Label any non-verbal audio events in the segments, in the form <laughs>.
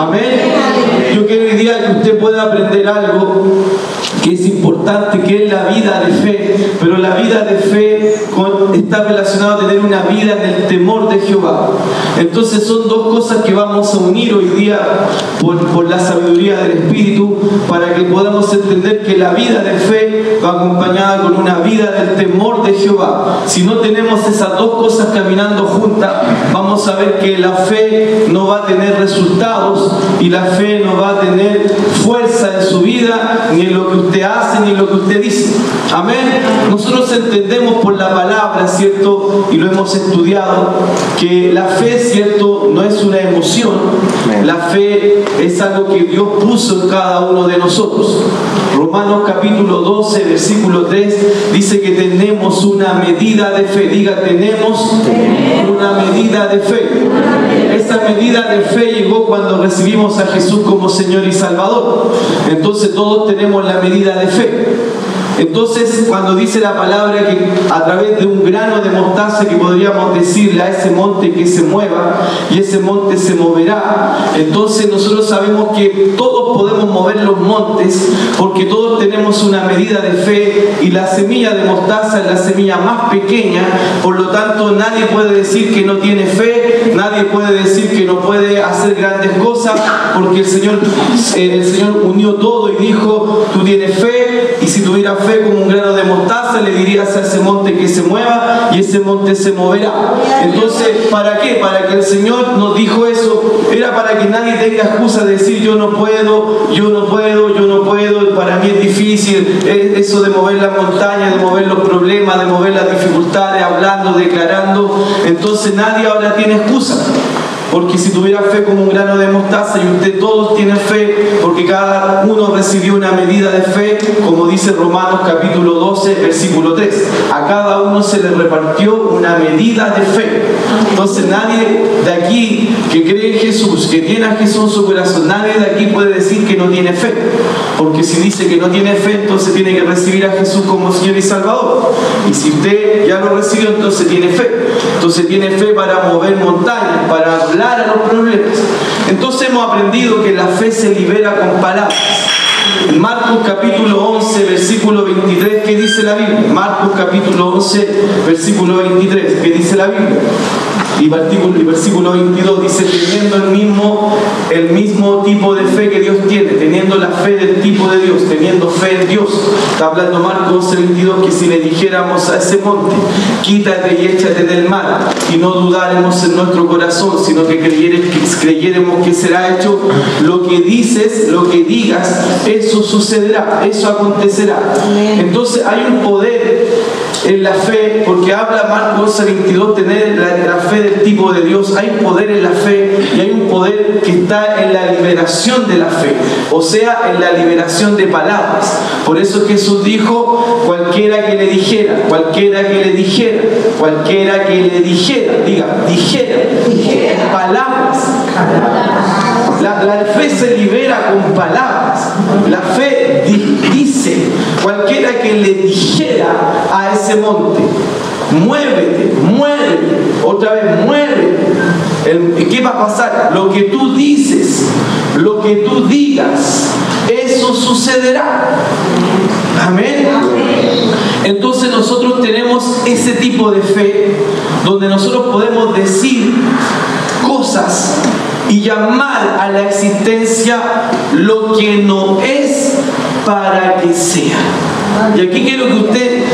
Amén. Yo quiero hoy día que usted pueda aprender algo importante, que es la vida de fe, pero la vida de fe está relacionada a tener una vida en el temor de Jehová. Entonces son dos cosas que vamos a unir hoy día por, por la sabiduría del Espíritu para que podamos entender que la vida de fe va acompañada con una vida del temor de Jehová. Si no tenemos esas dos cosas caminando juntas, vamos a ver que la fe no va a tener resultados y la fe no va a tener fuerza en su vida ni en lo que usted hace ni en lo que usted dice. Amén. Nosotros entendemos por la palabra, ¿cierto? Y lo hemos estudiado, que la fe, ¿cierto? No es una emoción. La fe es algo que Dios puso en cada uno de nosotros. Romanos capítulo 12, versículo 3 dice que tenemos una medida de fe. Diga, tenemos una medida de fe. Esa medida de fe llegó cuando recibimos a Jesús como Señor y Salvador. Entonces todos tenemos la medida de fe. Amen. Entonces, cuando dice la palabra que a través de un grano de mostaza que podríamos decirle a ese monte que se mueva y ese monte se moverá, entonces nosotros sabemos que todos podemos mover los montes porque todos tenemos una medida de fe y la semilla de mostaza es la semilla más pequeña, por lo tanto nadie puede decir que no tiene fe, nadie puede decir que no puede hacer grandes cosas porque el Señor, eh, el Señor unió todo y dijo, tú tienes fe si tuviera fe como un grano de mostaza, le dirías a ese monte que se mueva y ese monte se moverá. Entonces, ¿para qué? Para que el Señor nos dijo eso, era para que nadie tenga excusa de decir yo no puedo, yo no puedo, yo no puedo, para mí es difícil, eso de mover la montaña, de mover los problemas, de mover las dificultades, hablando, declarando. Entonces nadie ahora tiene excusa. Porque si tuviera fe como un grano de mostaza y usted todos tienen fe, porque cada uno recibió una medida de fe, como dice Romanos capítulo 12, versículo 3. A cada uno se le repartió una medida de fe. Entonces nadie de aquí que cree en Jesús, que tiene a Jesús en su corazón, nadie de aquí puede decir que no tiene fe. Porque si dice que no tiene fe, entonces tiene que recibir a Jesús como Señor y Salvador. Y si usted ya lo recibió, entonces tiene fe. Entonces tiene fe para mover montañas, para hablar a los problemas. Entonces hemos aprendido que la fe se libera con palabras. En Marcos capítulo 11, versículo 23, ¿qué dice la Biblia? Marcos capítulo 11, versículo 23, ¿qué dice la Biblia? Y versículo, y versículo 22 dice, teniendo el mismo, el mismo tipo de fe que Dios tiene, teniendo la fe del tipo de Dios, teniendo fe en Dios. Está hablando Marcos 11, 22, que si le dijéramos a ese monte, quítate y échate del mar, y no dudáramos en nuestro corazón, sino que creyéramos que será hecho lo que dices, lo que digas, eso sucederá, eso acontecerá. Entonces hay un poder en la fe, porque habla Marcos 22, tener la, fe del tipo de Dios, hay poder en la fe y hay un poder que está en la liberación de la fe, o sea, en la liberación de palabras. Por eso Jesús dijo, cualquiera que le dijera, cualquiera que le dijera, cualquiera que le dijera, diga, dijera, dijera. palabras. La, la, fe se libera con palabras. La fe dice, cualquiera que le dijera a ese monte, muévete, muévete, otra vez muévete. ¿Qué va a pasar? Lo que tú dices, lo que tú digas, eso sucederá. Amén. Entonces nosotros tenemos ese tipo de fe donde nosotros podemos decir cosas y llamar a la existencia lo que no es para que sea. Y aquí quiero que usted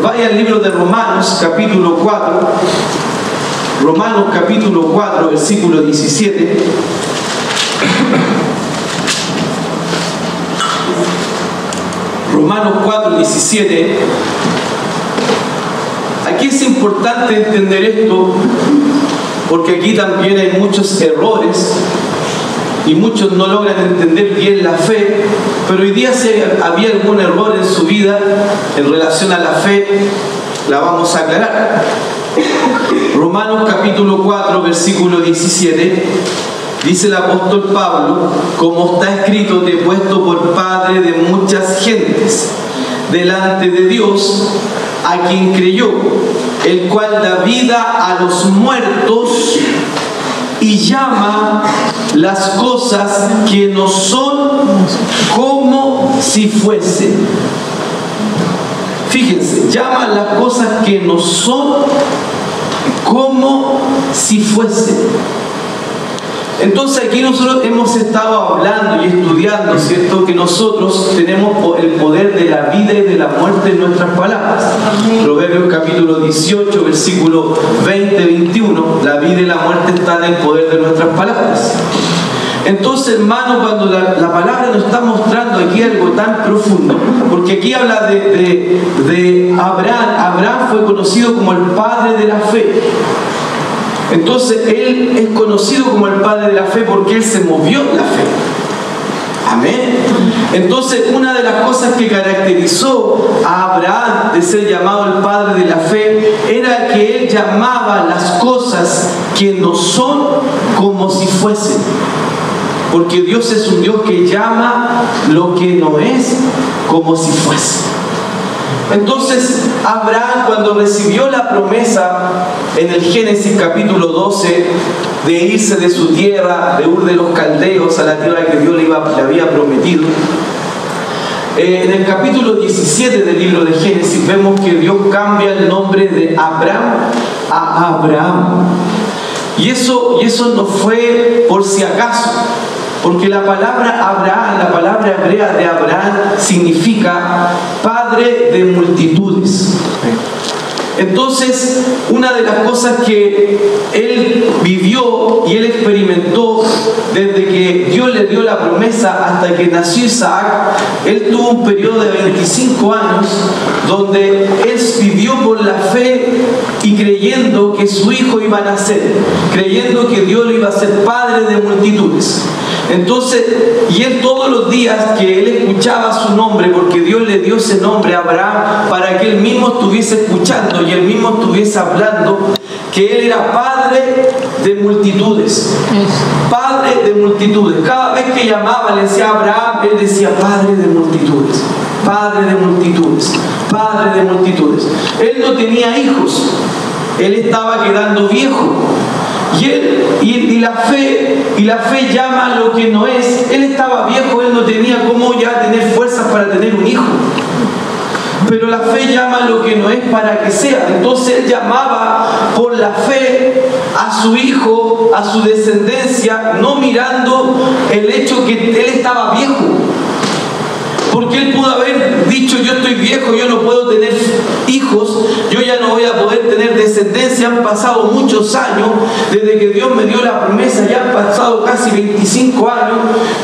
vaya al libro de Romanos, capítulo 4. Romanos capítulo 4, versículo 17. Romanos 4, 17. Aquí es importante entender esto porque aquí también hay muchos errores y muchos no logran entender bien la fe, pero hoy día si había algún error en su vida en relación a la fe, la vamos a aclarar. Romanos capítulo 4, versículo 17, dice el apóstol Pablo, como está escrito, te he puesto por padre de muchas gentes delante de Dios, a quien creyó, el cual da vida a los muertos y llama las cosas que no son como si fuesen. Fíjense, llama las cosas que no son como si fuesen. Entonces aquí nosotros hemos estado hablando y estudiando, ¿cierto? Que nosotros tenemos el poder de la vida y de la muerte en nuestras palabras. Proverbios capítulo 18, versículo 20-21, la vida y la muerte están en el poder de nuestras palabras. Entonces, hermano, cuando la, palabra nos está mostrando aquí algo tan profundo, porque aquí habla de, de Abraham, Abraham fue conocido como el padre de la fe. Entonces Él es conocido como el Padre de la fe porque Él se movió la fe. Amén. Entonces una de las cosas que caracterizó a Abraham de ser llamado el Padre de la fe era que Él llamaba las cosas que no son como si fuesen. Porque Dios es un Dios que llama lo que no es como si fuese. Entonces Abraham cuando recibió la promesa en el Génesis capítulo 12 de irse de su tierra, de Ur de los Caldeos, a la tierra que Dios le, había prometido, eh, en el capítulo 17 del libro de Génesis vemos que Dios cambia el nombre de Abraham a Abraham. Y eso, y eso no fue por si acaso, porque la palabra Abraham, la palabra hebrea de Abraham, significa padre de multitudes. Entonces, una de las cosas que él vivió y él experimentó desde que Dios le dio la promesa hasta que nació Isaac, él tuvo un periodo de 25 años donde él vivió por la fe y creyendo que su hijo iba a nacer, creyendo que Dios le iba a ser padre de multitudes. Entonces, y él todos los días que él escuchaba su nombre, porque Dios le dio ese nombre a Abraham para que él mismo estuviese escuchando y él mismo estuviese hablando, que él era padre de multitudes. Padre de multitudes. Cada vez que llamaba, le decía a Abraham, él decía padre de multitudes. Padre de multitudes. Padre de multitudes. Él no tenía hijos. Él estaba quedando viejo. Y, él, y, la fe, y la fe llama a lo que no es. Él estaba viejo, él no tenía cómo ya tener fuerzas para tener un hijo. Pero la fe llama a lo que no es para que sea. Entonces él llamaba por la fe a su hijo, a su descendencia, no mirando el hecho que él estaba viejo. Porque él pudo haber dicho, yo estoy viejo, yo no puedo tener hijos, yo ya no voy a poder tener Han pasado muchos años desde que Dios me dio la promesa, ya han pasado casi 25 años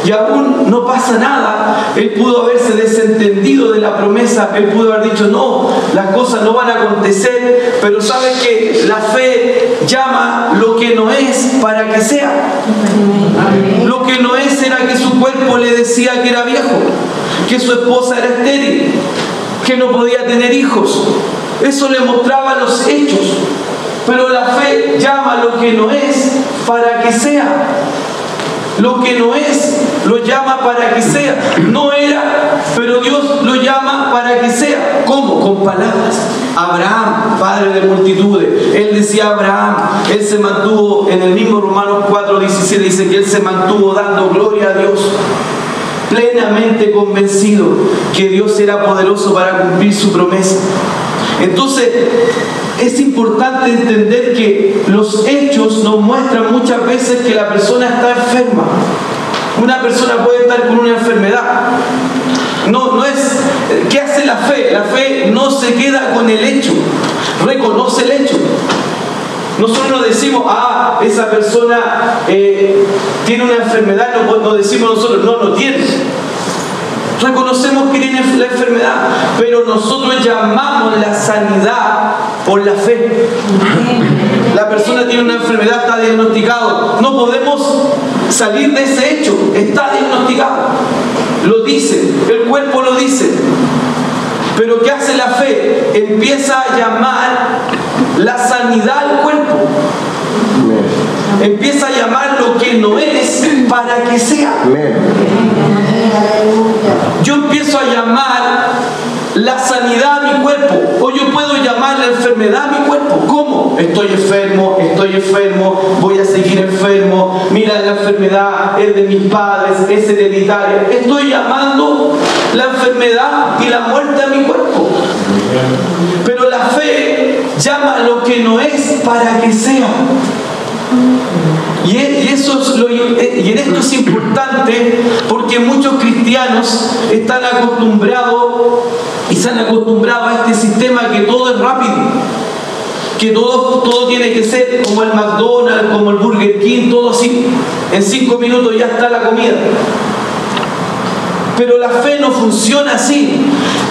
y aún no pasa nada. Él pudo haberse desentendido de la promesa, él pudo haber dicho, no, las cosas no van a acontecer, pero sabe que la fe llama lo que no es para que sea. Lo que no es era que su cuerpo le decía que era viejo que su esposa era estéril, que no podía tener hijos. Eso le mostraba los hechos. Pero la fe llama lo que no es para que sea. Lo que no es lo llama para que sea. No era, pero Dios lo llama para que sea. ¿Cómo? Con palabras. Abraham, padre de multitudes. Él decía Abraham, él se mantuvo en el mismo Romanos 4:17 dice que él se mantuvo dando gloria a Dios plenamente convencido que Dios era poderoso para cumplir su promesa. Entonces, es importante entender que los hechos nos muestran muchas veces que la persona está enferma. Una persona puede estar con una enfermedad. No, no es. ¿Qué hace la fe? La fe no se queda con el hecho, reconoce el hecho. Nosotros no decimos, ah, esa persona eh, tiene una enfermedad, no, decimos nosotros, no, no tiene. Reconocemos que tiene la enfermedad, pero nosotros llamamos la sanidad por la fe. La persona tiene una enfermedad, está diagnosticado. No podemos salir de ese hecho, está diagnosticado. Lo dice, el cuerpo lo dice. Pero ¿qué hace la fe? Empieza a llamar la sanidad al cuerpo. Empieza a llamar lo que no es para que sea. Yo empiezo a llamar la sanidad a mi cuerpo o yo puedo llamar la enfermedad a mi cuerpo. ¿Cómo? estoy enfermo, estoy enfermo, voy a seguir enfermo, mira la enfermedad es de mis padres, es hereditaria. Estoy llamando la enfermedad y la muerte a mi cuerpo. Pero la fe llama lo que no es para que sea. Y, eso y en esto es importante porque muchos cristianos están acostumbrados se han acostumbrado a este sistema que todo es rápido, que todo, todo tiene que ser como el McDonald's, como el Burger King, todo así. En cinco minutos ya está la comida. Pero la fe no funciona así.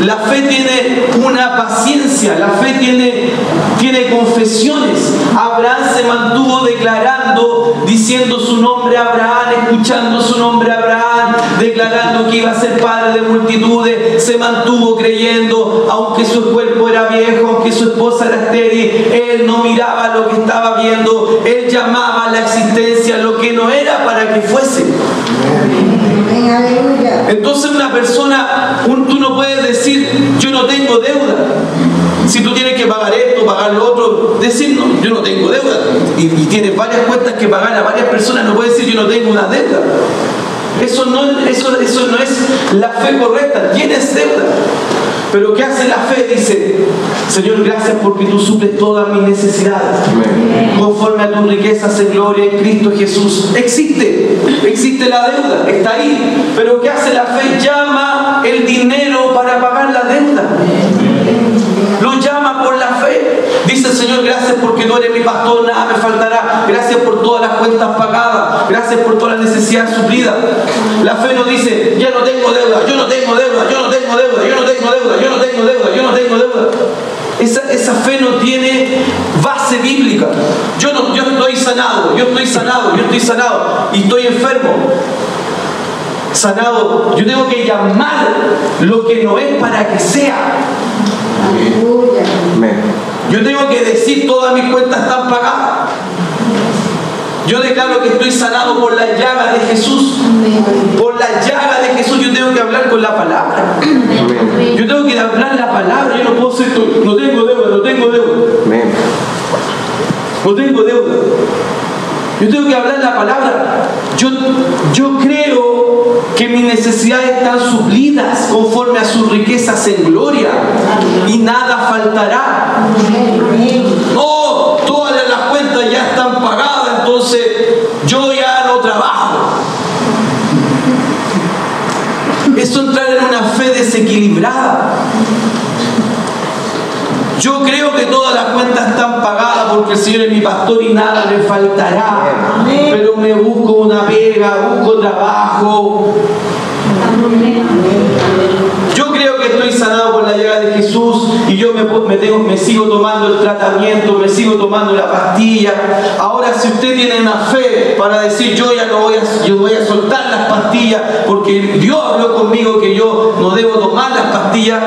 La fe tiene una paciencia, la fe tiene, tiene confesiones. Abraham se mantuvo declarando, diciendo su nombre Abraham, escuchando su nombre Abraham, declarando que iba a ser padre de multitudes. Se mantuvo creyendo, aunque su cuerpo era viejo, aunque su esposa era estéril, él no miraba lo que estaba viendo, él llamaba a la existencia lo que no era para que fuese. Entonces una persona, tú no puedes decir, yo no tengo deuda. Si tú tienes que pagar esto, pagar lo otro, decir, no, yo no tengo deuda. Y, tienes varias cuentas que pagar a varias personas, no puedes decir, yo no tengo una deuda. Eso no, eso, eso no es la fe correcta, tienes deuda. Pero ¿qué hace la fe? Dice, Señor, gracias porque tú suples todas mis necesidades. Conforme a tus riquezas en gloria en Cristo Jesús. Existe, existe la deuda, está ahí. Pero ¿qué hace la fe? Llama el dinero para pagar la deuda. Lo llama por la fe. Señor, gracias porque tú eres mi pastor, nada me faltará. Gracias por todas las cuentas pagadas. Gracias por todas las necesidades suplidas. La fe no dice, ya no tengo deuda, yo no tengo deuda, yo no tengo deuda, yo no tengo deuda, yo no tengo deuda, yo no tengo deuda. Esa, esa, fe no tiene base bíblica. Yo, no, yo estoy sanado, yo estoy sanado, yo estoy sanado y estoy enfermo. Sanado, yo tengo que llamar lo que no es para que sea. Yo tengo que decir todas mis cuentas están pagadas. Yo declaro que estoy sanado por la llaga de Jesús. Por la llaga de Jesús yo tengo que hablar con la palabra. Yo tengo que hablar la palabra. Yo no puedo ser, no tengo deuda, no tengo deuda. No tengo deuda. Yo tengo que hablar la palabra. Yo, yo creo que mis necesidades están suplidas conforme a sus riquezas en gloria y nada faltará. No, todas las cuentas ya están pagadas, entonces yo ya no trabajo. Eso entrar en una fe desequilibrada. Yo creo que todas las cuentas están pagadas porque el Señor es mi pastor y nada me faltará. Pero me busco una pega, busco trabajo. Yo creo que estoy sanado por la llegada de Jesús y yo me, me sigo tomando el tratamiento, me sigo tomando la pastilla. Ahora, si usted tiene una fe para decir yo ya no voy a, yo voy a soltar las pastillas porque Dios habló conmigo que yo no debo tomar las pastillas,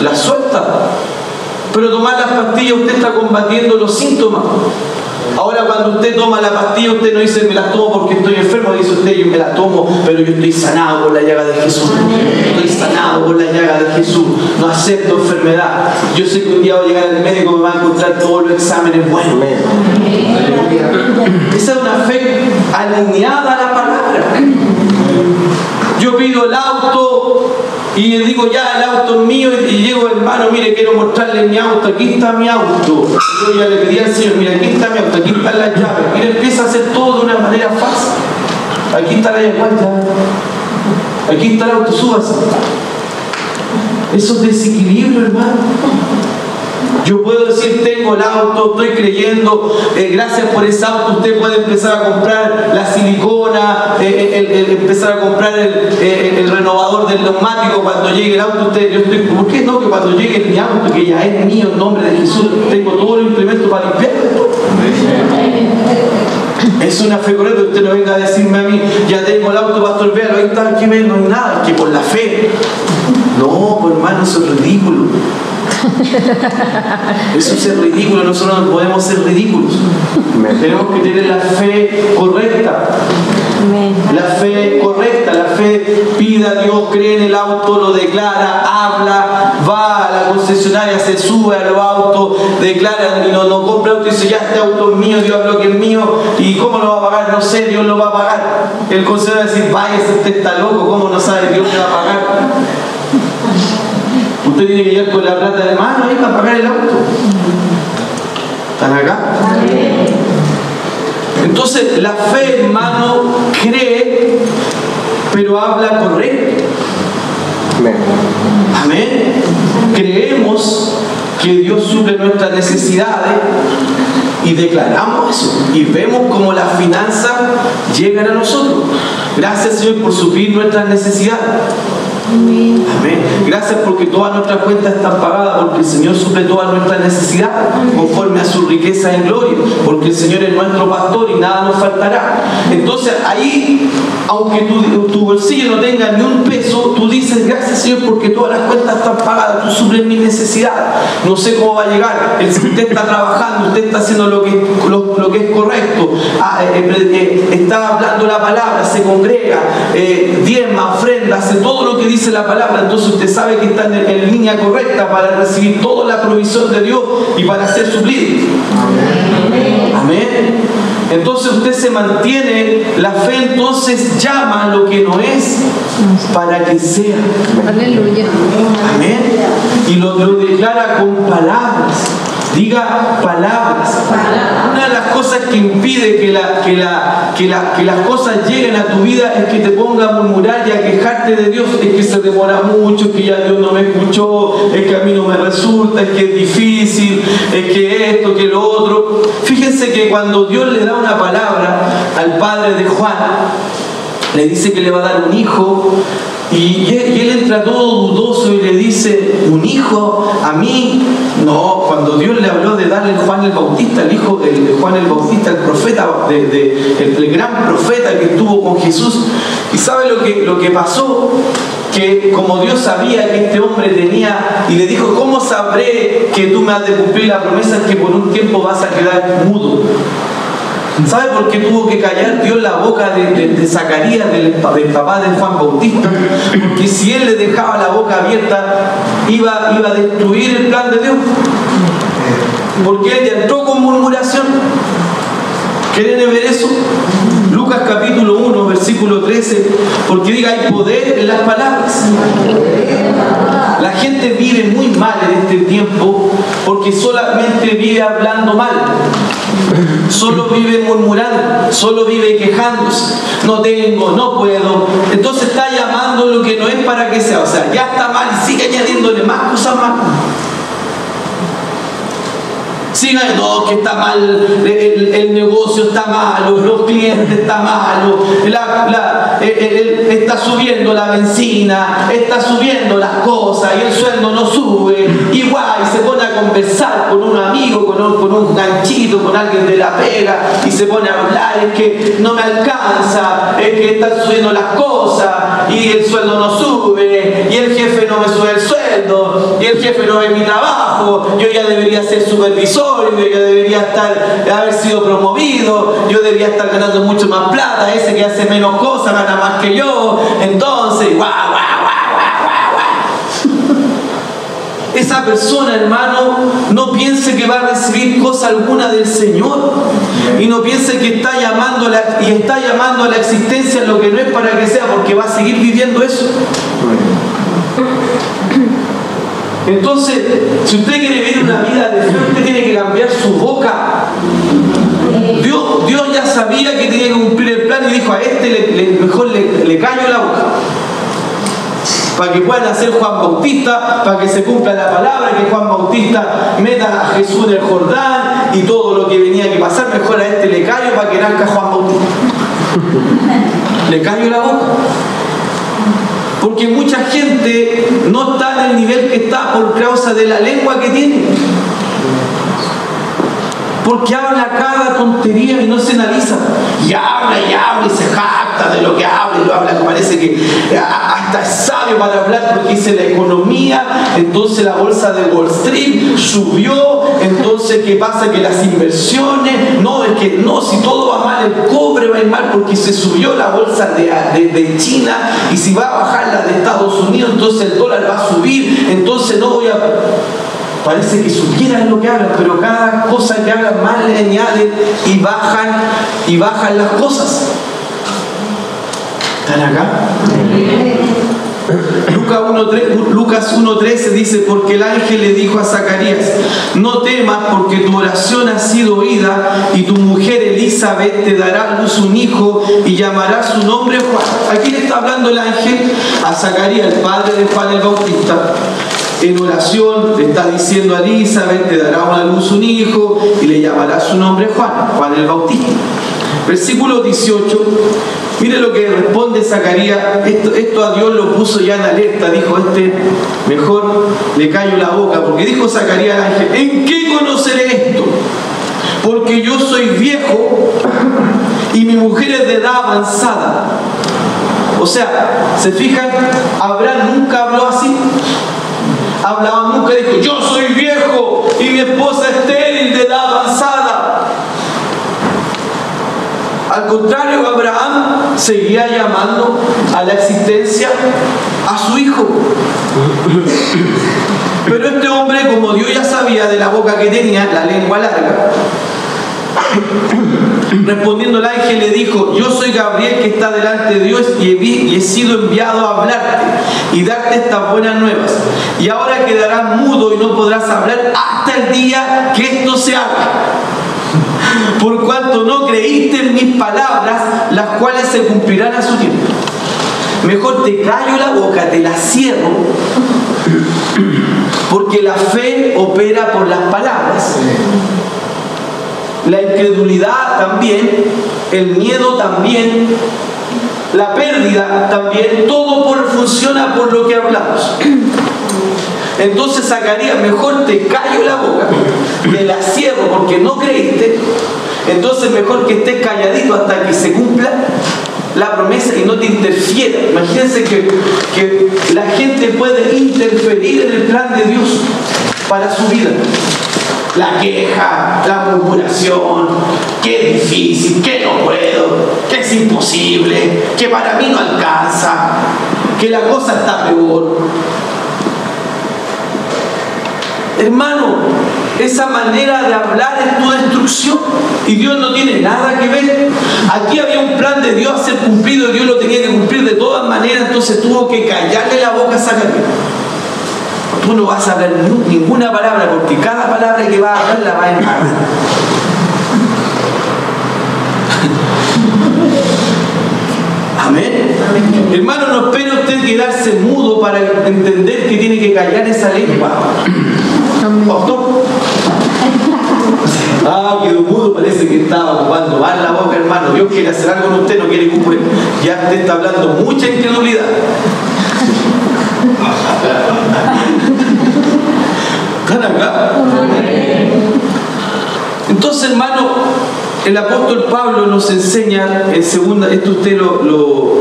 las suelta. Pero tomar las pastillas usted está combatiendo los síntomas. Ahora cuando usted toma la pastilla, usted no dice me la tomo porque estoy enfermo, dice usted yo me la tomo, pero yo estoy sanado por la llaga de Jesús. Estoy sanado por la llaga de Jesús. No acepto enfermedad. Yo sé que un día voy a llegar al médico y me va a encontrar todos los exámenes buenos. Esa es una fe alineada a la palabra. Yo pido el auto y digo, ya, el auto es mío, y llego, hermano, mire, quiero mostrarle mi auto, aquí está mi auto. Yo ya le pedí al Señor, mire, aquí está mi auto, aquí están las llaves. Mire, empieza a hacer todo de una manera fácil. Aquí está la llave, Aquí está el auto, súbase. Eso es desequilibrio, hermano. Yo puedo decir, tengo el auto, estoy creyendo, eh, gracias por ese auto usted puede empezar a comprar la silicona, eh, eh, empezar a comprar el, renovador del neumático cuando llegue el auto. Usted, yo estoy, ¿Por qué no? Que cuando llegue mi auto, que ya es mío en nombre de Jesús, tengo todos los implementos para limpiarlo. Es una fe correcta, usted no venga a decirme a mí, ya tengo el auto, pastor, véalo, ahí está, aquí no hay nada, que por la fe. No, pues hermano, eso es ridículo. Eso es ridículo, nosotros no podemos ser ridículos. Tenemos que tener la fe correcta. La fe correcta, la fe pide a Dios, cree en el auto, lo declara, habla, va a la concesionaria, se sube a los autos, declara y no, no compra auto y dice, ya este auto es mío, Dios habló que es mío, y cómo lo va a pagar, no sé, Dios lo va a pagar. El concesionario va a decir, vaya, este está loco, ¿cómo no sabe Dios que va a pagar? Usted tiene que llegar con la plata de mano ahí para pagar el auto. ¿Están acá? Entonces, la fe, hermano, cree, pero habla correcto. Amén. Creemos que Dios suple nuestras necesidades y declaramos eso. Y vemos como las finanzas llegan a nosotros. Gracias, Señor, por suplir nuestras necesidades. Amén. Gracias porque todas nuestras cuentas están pagadas, porque el Señor suple todas nuestras necesidades conforme a su riqueza en gloria, porque el Señor es nuestro pastor y nada nos faltará. Entonces ahí, aunque tu, bolsillo no tenga ni un peso, tú dices, gracias Señor porque todas las cuentas están pagadas, tú suples mi necesidad. No sé cómo va a llegar, usted está trabajando, usted está haciendo lo que, lo, que es correcto, ah, eh, eh, eh, está hablando la palabra, se congrega, diezma, ofrenda, hace todo lo que dice la palabra, entonces usted sabe que está en, línea correcta para recibir toda la provisión de Dios y para ser suplido. Amén. Entonces usted se mantiene, la fe entonces llama lo que no es para que sea. Aleluya. Amén. Y lo, lo declara con palabras. Diga palabras. Una de las cosas que impide que, la, que, la, que, la, que, las cosas lleguen a tu vida es que te ponga a murmurar y a quejarte de Dios. Es que se demora mucho, es que ya Dios no me escuchó, es que a mí no me resulta, es que es difícil, es que esto, que lo otro. Fíjense que cuando Dios le da una palabra al padre de Juan, le dice que le va a dar un hijo, y, él entra todo dudoso y le dice, un hijo a mí. No, cuando Dios le habló de darle Juan el Bautista, el hijo de Juan el Bautista, el profeta, de, el, gran profeta que estuvo con Jesús. ¿Y sabe lo que, lo que pasó? que como Dios sabía que este hombre tenía, y le dijo, ¿cómo sabré que tú me has de cumplir la promesa que por un tiempo vas a quedar mudo? ¿Sabe por qué tuvo que callar Dios la boca de, Zacarías, del, papá de Juan Bautista? Porque si él le dejaba la boca abierta, iba, iba a destruir el plan de Dios. Porque él ya entró con murmuración. ¿Quieren ver eso? Lucas capítulo 1, versículo 13, porque diga, hay poder en las palabras. La gente vive muy mal en este tiempo porque solamente vive hablando mal. Solo vive murmurando, solo vive quejándose. No tengo, no puedo. Entonces está llamando lo que no es para que sea. O sea, ya está mal y sigue añadiéndole más cosas más. Sigan, no, que está mal, el, negocio está malo, los clientes están malos, está subiendo la benzina, está subiendo las cosas y el sueldo no sube. Igual, y se pone a conversar con un amigo, con un, con un ganchito, con alguien de la pega, y se pone a hablar, es que no me alcanza, es que están subiendo las cosas y el sueldo no sube, y el jefe no me sube el sueldo, y el jefe no ve mi trabajo, yo ya debería ser supervisor yo debería estar, haber sido promovido, yo debería estar ganando mucho más plata, ese que hace menos cosas gana más que yo, entonces, guau, guau, guau, guau, guau, Esa persona, hermano, no piense que va a recibir cosa alguna del Señor y no piense que está llamando la, y está llamando a la existencia lo que no es para que sea, porque va a seguir viviendo eso. Entonces, si usted quiere vivir una vida de fe, usted tiene que cambiar su boca. Dios, Dios ya sabía que tenía que cumplir el plan y dijo a este mejor le, callo la boca para que puedan hacer Juan Bautista, para que se cumpla la palabra, que Juan Bautista meta a Jesús en el Jordán y todo lo que venía que pasar, mejor a este le callo para que nazca Juan Bautista. Le callo la boca. Porque mucha gente no está en el nivel que está por causa de la lengua que tiene. Porque habla cada tontería y no se analiza. Y habla y habla y se jacta de lo que habla y pero habla que parece que hasta es sabio para hablar porque dice la economía, entonces la bolsa de Wall Street subió, entonces ¿qué pasa? Que las inversiones, no, es que no, si todo va mal, el cobre va a ir mal porque se subió la bolsa de, de China y si va a bajar la de Estados Unidos, entonces el dólar va a subir, entonces no voy a parece que supieran lo que hablan, pero cada cosa que hablan mal le añaden y bajan y bajan las cosas. ¿Están acá? Lucas 1.13 dice, porque el ángel le dijo a Zacarías, no temas porque tu oración ha sido oída y tu mujer Elizabeth te dará luz un hijo y llamará su nombre Juan. Aquí le está hablando el ángel a Zacarías, el padre de Juan el Bautista en oración le está diciendo a Elizabeth, te dará una luz un hijo y le llamará su nombre Juan, Juan el Bautista. Versículo 18, mire lo que responde Zacarías, esto, esto a Dios lo puso ya en alerta, dijo este, mejor le callo la boca, porque dijo Zacarías al ángel, ¿en qué conoceré esto? Porque yo soy viejo y mi mujer es de edad avanzada. O sea, ¿se fijan? Abraham nunca habló así hablaba nunca, dijo, yo soy viejo y mi esposa estéril de edad avanzada. Al contrario, Abraham seguía llamando a la existencia a su hijo. Pero este hombre, como Dios ya sabía de la boca que tenía, la lengua larga, Respondiendo el ángel le dijo, yo soy Gabriel que está delante de Dios y he, sido enviado a hablarte y darte estas buenas nuevas. Y ahora quedarás mudo y no podrás hablar hasta el día que esto se haga. Por cuanto no creíste en mis palabras, las cuales se cumplirán a su tiempo. Mejor te callo la boca, te la cierro, porque la fe opera por las palabras la incredulidad también, el miedo también, la pérdida también, todo por, funciona por lo que hablamos. Entonces sacaría, mejor te callo la boca, me la cierro porque no creíste, entonces mejor que estés calladito hasta que se cumpla la promesa y no te interfiera. Imagínense que, que la gente puede interferir en el plan de Dios para su vida la queja, la murmuración, que difícil, que no puedo, que es imposible, que para mí no alcanza, que la cosa está peor. Hermano, esa manera de hablar es tu destrucción y Dios no tiene nada que ver. Aquí había un plan de Dios a ser cumplido y Dios lo tenía que cumplir de todas maneras, entonces tuvo que callarle la boca a Zacarías tú no vas a hablar ninguna palabra porque cada palabra que vas a hablar la vas a embarrar. Amén. Hermano, no espere usted quedarse mudo para entender que tiene que callar esa lengua. Ah, quedó mudo, parece que estaba ocupando mal la boca, hermano. Dios quiere hacer algo con usted, no quiere que Ya usted está hablando mucha incredulidad. ¿Están acá? Entonces, hermano, el apóstol Pablo nos enseña en segunda, esto usted lo,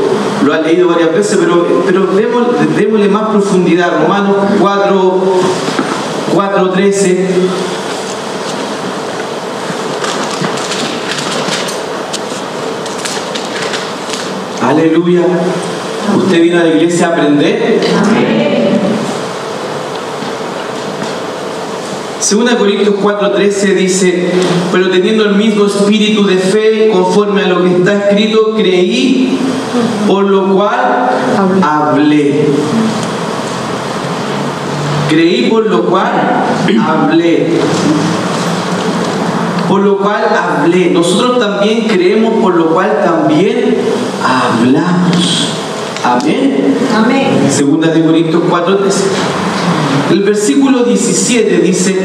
ha leído varias veces, pero, pero démosle, más profundidad. Romanos 4, 4 13. Aleluya. ¿Usted viene a la iglesia a aprender? Segunda Corintios 4:13 dice, pero teniendo el mismo espíritu de fe, conforme a lo que está escrito, creí, por lo cual hablé. Creí por lo cual hablé. Por lo cual hablé. Nosotros también creemos por lo cual también hablamos. Amén. Amén. Segunda de Corintios 4:13. El versículo 17 dice,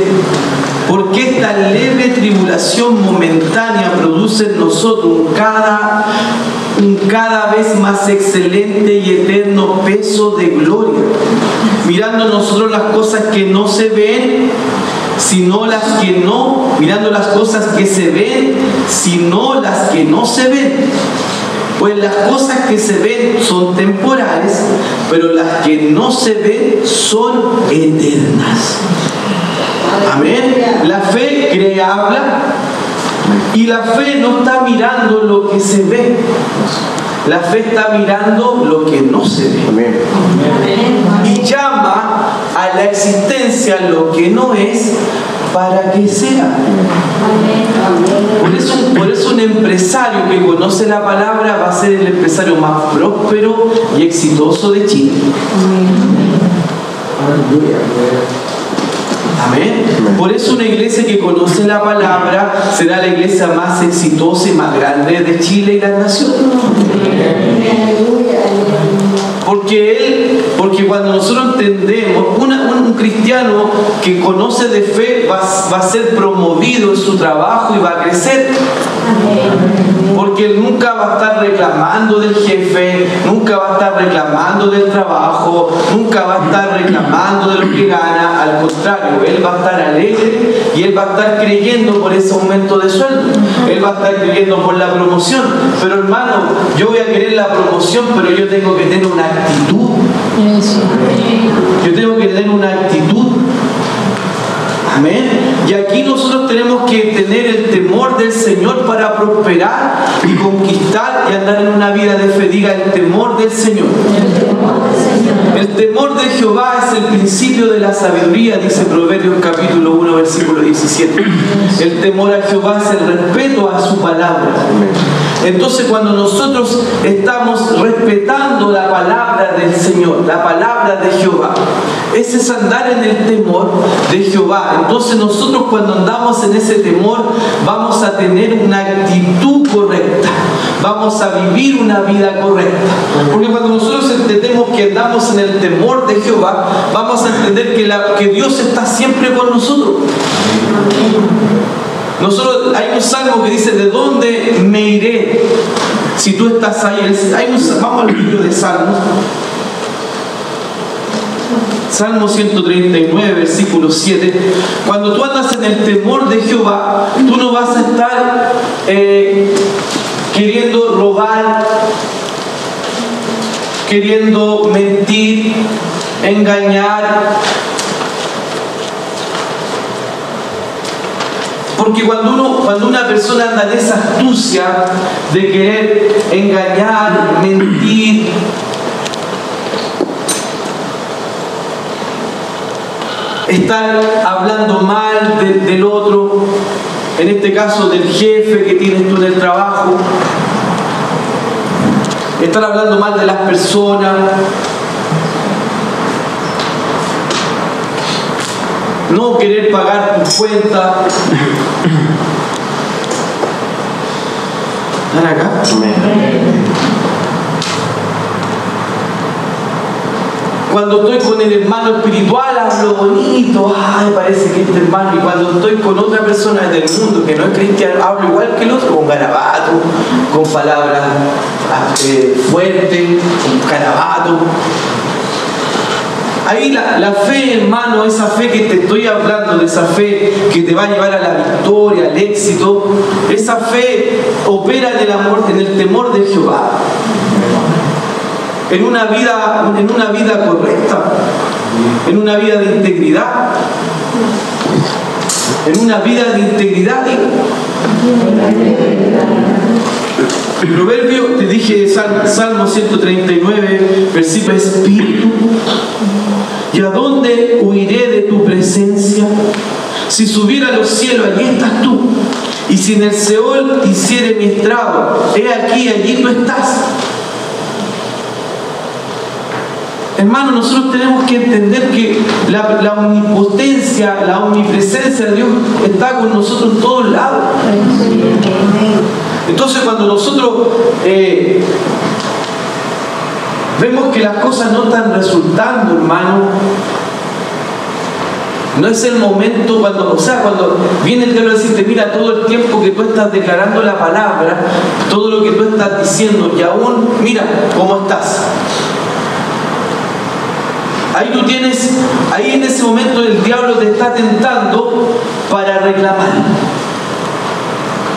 porque esta leve tribulación momentánea produce en nosotros cada, un cada vez más excelente y eterno peso de gloria, mirando nosotros las cosas que no se ven, sino las que no, mirando las cosas que se ven, sino las que no se ven Pues las cosas que se ven son temporales, pero las que no se ven son eternas. Amén. La fe cree, habla, y la fe no está mirando lo que se ve. La fe está mirando lo que no se ve. Y llama a la existencia lo que no es para que sea. Por eso, por eso un empresario que conoce la palabra va a ser el empresario más próspero y exitoso de Chile. Amén. Por eso una iglesia que conoce la palabra será la iglesia más exitosa y más grande de Chile y la nación. Porque él, porque cuando nosotros entendemos, un cristiano que conoce de fe va, va, a ser promovido en su trabajo y va a crecer. Porque él nunca va a estar reclamando del jefe, nunca va a estar reclamando del trabajo, nunca va a estar reclamando de lo que gana. Al contrario, él va a estar alegre y él va a estar creyendo por ese aumento de sueldo. Él va a estar creyendo por la promoción. Pero hermano, yo voy a querer la promoción, pero yo tengo que tener una actitud. Yo tengo que tener una actitud. Amén. Y aquí nosotros tenemos que tener el temor del Señor para prosperar y conquistar y andar en una vida de fe. Diga el temor del Señor. El temor <laughs> de Jehová es el principio de la sabiduría, dice Proverbios capítulo 1, versículo 17. El temor a Jehová es el respeto a su palabra. Entonces cuando nosotros estamos respetando la palabra del Señor, la palabra de Jehová, ese es andar en el temor de Jehová. Entonces nosotros cuando andamos en ese temor vamos a tener una actitud correcta, vamos a vivir una vida correcta. Porque cuando nosotros entendemos que andamos en el temor de Jehová, vamos a entender que, la, que Dios está siempre con nosotros. Nosotros, hay un salmo que dice, ¿de dónde me iré si tú estás ahí? Vamos al libro de Salmos. Salmo 139, versículo 7. Cuando tú andas en el temor de Jehová, tú no vas a estar eh, queriendo robar, queriendo mentir, engañar. Porque cuando, uno, cuando una persona anda en esa astucia de querer engañar, mentir, estar hablando mal del otro, en este caso del jefe que tienes tú en el trabajo, estar hablando mal de las personas, no querer pagar tu cuenta. ¿Están acá? Cuando estoy con el hermano espiritual hablo bonito, ay, parece que este hermano. Y cuando estoy con otra persona del mundo que no es cristiano, hablo igual que el otro, con garabato, con palabras eh, fuertes, con garabato. Ahí la, la, fe, hermano, esa fe que te estoy hablando, de esa fe que te va a llevar a la victoria, al éxito, esa fe opera en el amor, en el temor de Jehová en una vida, en una vida correcta, en una vida de integridad, en una vida de integridad. El proverbio, te dije Salmo 139, versículo Espíritu, ¿y a dónde huiré de tu presencia? Si subiera a los cielos, allí estás tú. Y si en el Seol hiciere mi estrado, he aquí, allí tú estás. Hermano, nosotros tenemos que entender que la, omnipotencia, la omnipresencia de Dios está con nosotros en todos lados. Entonces cuando nosotros eh, vemos que las cosas no están resultando, hermano, no es el momento cuando, o sea, cuando viene el diablo a decirte, mira, todo el tiempo que tú estás declarando la palabra, todo lo que tú estás diciendo, y aún, mira cómo estás. Ahí tú tienes, ahí en ese momento el diablo te está tentando para reclamar.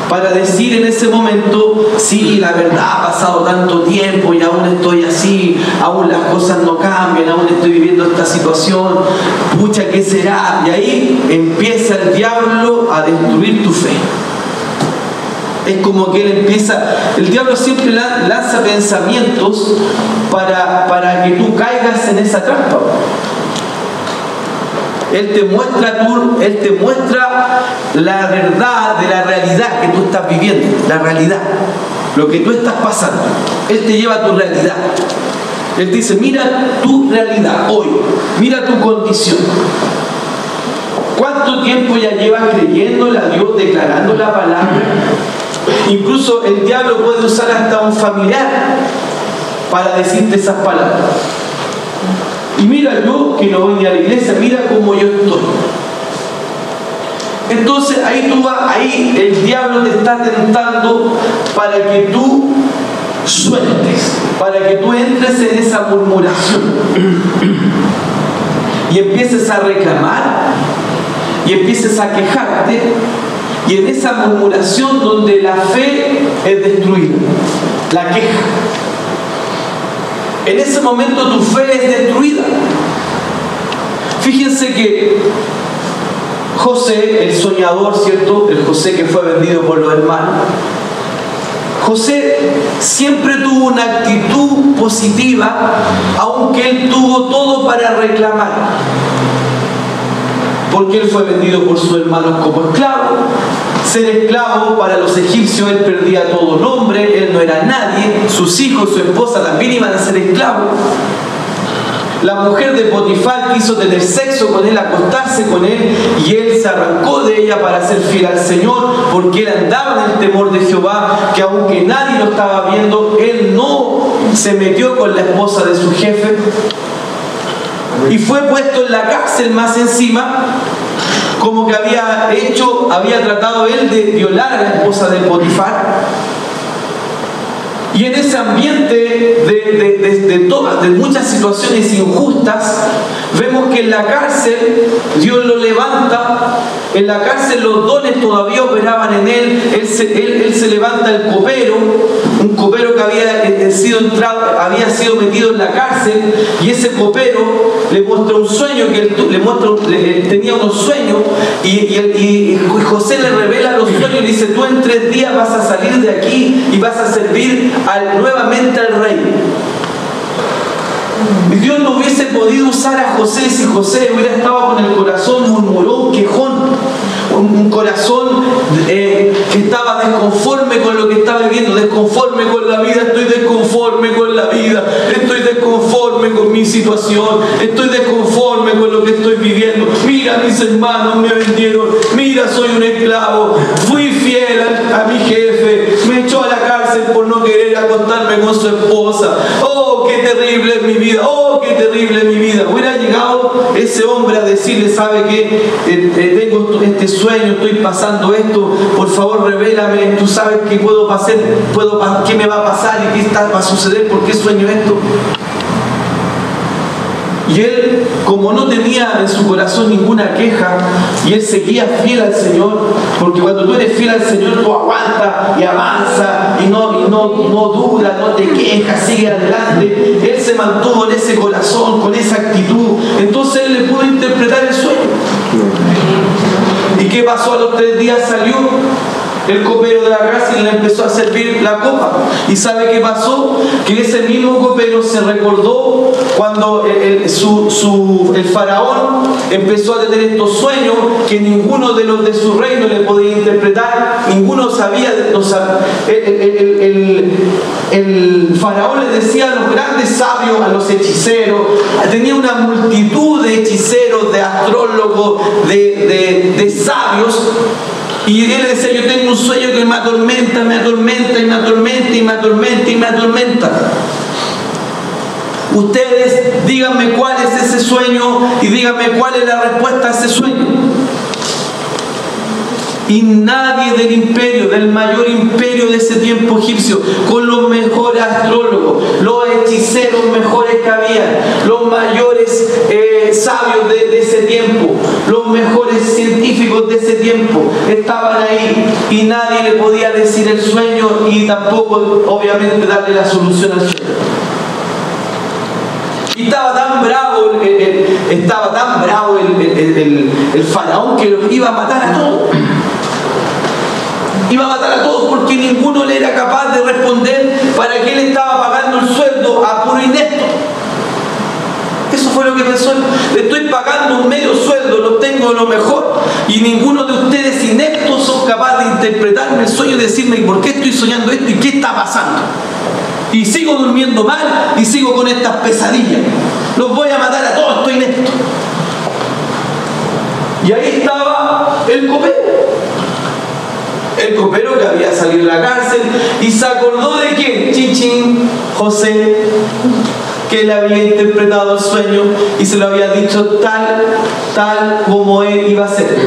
para decir en ese momento, sí, la verdad ha pasado tanto tiempo y aún estoy así, aún las cosas no cambian, aún estoy viviendo esta situación, pucha, ¿qué será? Y ahí empieza el diablo a destruir tu fe. Es como que él empieza, el diablo siempre lanza pensamientos para, para que tú caigas en esa trampa. Él te muestra tú, Él te muestra la verdad de la realidad que tú estás viviendo, la realidad, lo que tú estás pasando. Él te lleva a tu realidad. Él dice, mira tu realidad hoy, mira tu condición. ¿Cuánto tiempo ya llevas creyéndole a Dios, declarando la palabra? Incluso el diablo puede usar hasta un familiar para decirte esas palabras. Y mira yo que no voy a la iglesia, mira cómo yo estoy. Entonces ahí tú vas, ahí el diablo te está tentando para que tú sueltes, para que tú entres en esa murmuración y empieces a reclamar y empieces a quejarte y en esa murmuración donde la fe es destruida, la queja. En ese momento tu fe es destruida. Fíjense que José, el soñador, ¿cierto? El José que fue vendido por los hermanos. José siempre tuvo una actitud positiva, aunque él tuvo todo para reclamar. Porque él fue vendido por sus hermanos como esclavo, ser esclavo para los egipcios, él perdía todo nombre, él no era nadie, sus hijos, su esposa también iban a ser esclavos. La mujer de Potifar quiso tener sexo con él, acostarse con él, y él se arrancó de ella para ser fiel al Señor, porque él andaba en el temor de Jehová, que aunque nadie lo estaba viendo, él no se metió con la esposa de su jefe. Y fue puesto en la cárcel más encima, como que había hecho, había tratado él de violar a la esposa de Potifar. Y en ese ambiente de, de, todas, de muchas situaciones injustas, vemos que en la cárcel Dios lo levanta, en la cárcel los dones todavía operaban en él, él se, levanta el copero, un copero que había eh, sido entrado, había sido metido en la cárcel, y ese copero le muestra un sueño, que él, le muestra, tenía unos sueños, y, José le revela los sueños y dice, tú en tres días vas a salir de aquí y vas a servir nuevamente al rey. Dios no hubiese podido usar a José si José hubiera estado con el corazón murmurón, quejón, un, corazón eh, que estaba desconforme con lo que estaba viviendo, desconforme con la vida, estoy desconforme con la vida, estoy desconforme con mi situación, estoy desconforme con lo que estoy viviendo. Mira, mis hermanos me vendieron, mira, soy un esclavo, fui fiel a, a mi jefe, me echó a la por no querer acostarme con su esposa. Oh, qué terrible es mi vida, oh, qué terrible es mi vida. Hubiera llegado ese hombre a decirle, ¿sabe qué? Eh, eh, tengo este sueño, estoy pasando esto, por favor revélame, tú sabes qué puedo pasar, puedo, qué me va a pasar y qué está, va a suceder, por qué sueño esto. Y él, como no tenía en su corazón ninguna queja, y él seguía fiel al Señor, porque cuando tú eres fiel al Señor, tú aguantas y avanza y no, no, no dura, no te quejas, sigue adelante. Él se mantuvo en ese corazón, con esa actitud. Entonces él le pudo interpretar el sueño. ¿Y qué pasó? A los tres días salió el copero de la y le empezó a servir la copa. ¿Y sabe qué pasó? Que ese mismo copero se recordó cuando el, su, el faraón empezó a tener estos sueños que ninguno de los de su reino le podía interpretar, ninguno sabía, el, el, faraón le decía a los grandes sabios, a los hechiceros, tenía una multitud de hechiceros, de astrólogos, de, de sabios y él decía, yo tengo un sueño que me atormenta, me atormenta y me atormenta y me atormenta y me atormenta. Ustedes díganme cuál es ese sueño y díganme cuál es la respuesta a ese sueño. Y nadie del imperio, del mayor imperio de ese tiempo egipcio, con los mejores astrólogos, los hechiceros mejores que había, los mayores eh, sabios de, ese tiempo, los mejores científicos de ese tiempo, estaban ahí y nadie le podía decir el sueño y tampoco obviamente darle la solución al sueño. Y estaba tan bravo, estaba tan bravo el- el faraón que los iba a matar a todos. Iba a matar a todos porque ninguno le era capaz de responder para qué le estaba pagando el sueldo a puro inepto. Eso fue lo que pensó. Le estoy pagando un medio sueldo, lo tengo lo mejor. Y ninguno de ustedes ineptos son capaces de interpretarme el sueño y decirme ¿y por qué estoy soñando esto y qué está pasando. Y sigo durmiendo mal y sigo con estas pesadillas. Los voy a matar a todos, estoy inepto. Y ahí estaba el copero. El copero que había salido de la cárcel y se acordó de quién? Chichín, José, que le había interpretado el sueño y se lo había dicho tal, tal como él iba a ser.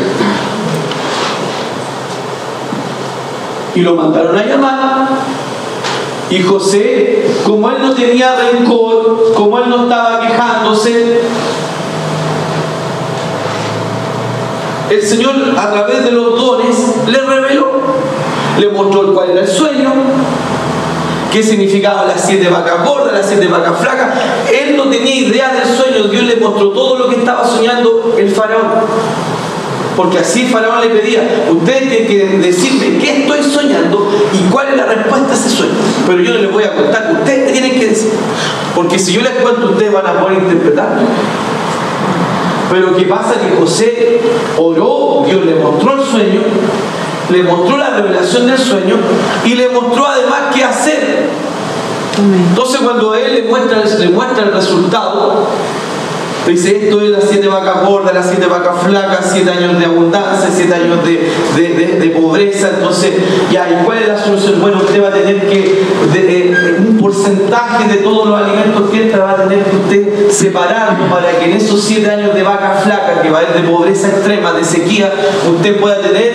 Y lo mandaron a llamar. Y José, como él no tenía rencor, como él no estaba quejándose, el Señor a través de los dones le reveló, le mostró cuál era el sueño, qué significaba las siete vacas gordas, las siete vacas flacas. Él no tenía idea del sueño, Dios le mostró todo lo que estaba soñando el faraón. Porque así faraón le pedía, ustedes tienen que decirme qué estoy soñando y cuál es la respuesta a ese sueño. Pero yo no les voy a contar, ustedes tienen que decir. Porque si yo les cuento, ustedes van a poder interpretarlo. Pero ¿qué pasa? Que José oró, Dios le mostró el sueño, le mostró la revelación del sueño y le mostró además qué hacer. Entonces cuando él le muestra, le muestra el resultado, dice esto es las siete vacas gordas, las siete vacas flacas, siete años de abundancia, siete años de, de- de- pobreza. Entonces, ya, ¿y cuál es la solución? Bueno, usted va a tener que, eh, un porcentaje de todos los alimentos que entra, va a tener que usted separarlo para que en esos siete años de vacas flacas, que va a haber de pobreza extrema, de sequía, usted pueda tener,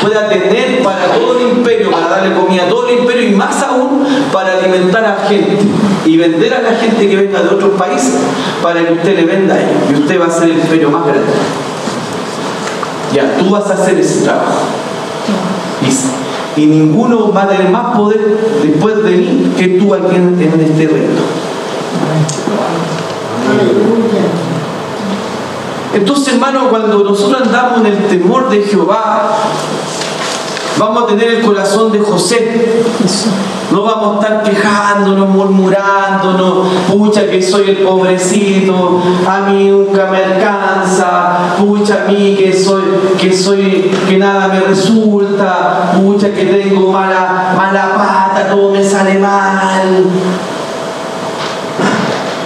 pueda tener para todo el imperio, para darle comida a todo el imperio y más aún para alimentar a gente y vender a la gente que venga de otros países para que usted le venda a ellos y usted va a ser el imperio más grande. Ya, tú vas a hacer ese trabajo. Y, y ninguno va a tener más poder después de mí que tú aquí en, en este reino. Entonces, hermano, cuando nosotros andamos en el temor de Jehová, vamos a tener el corazón de José. No vamos a estar quejándonos, murmurándonos, pucha que soy el pobrecito, a mí nunca me alcanza, pucha a mí que soy, que soy, que nada me resulta, pucha que tengo mala, mala pata, todo me sale mal.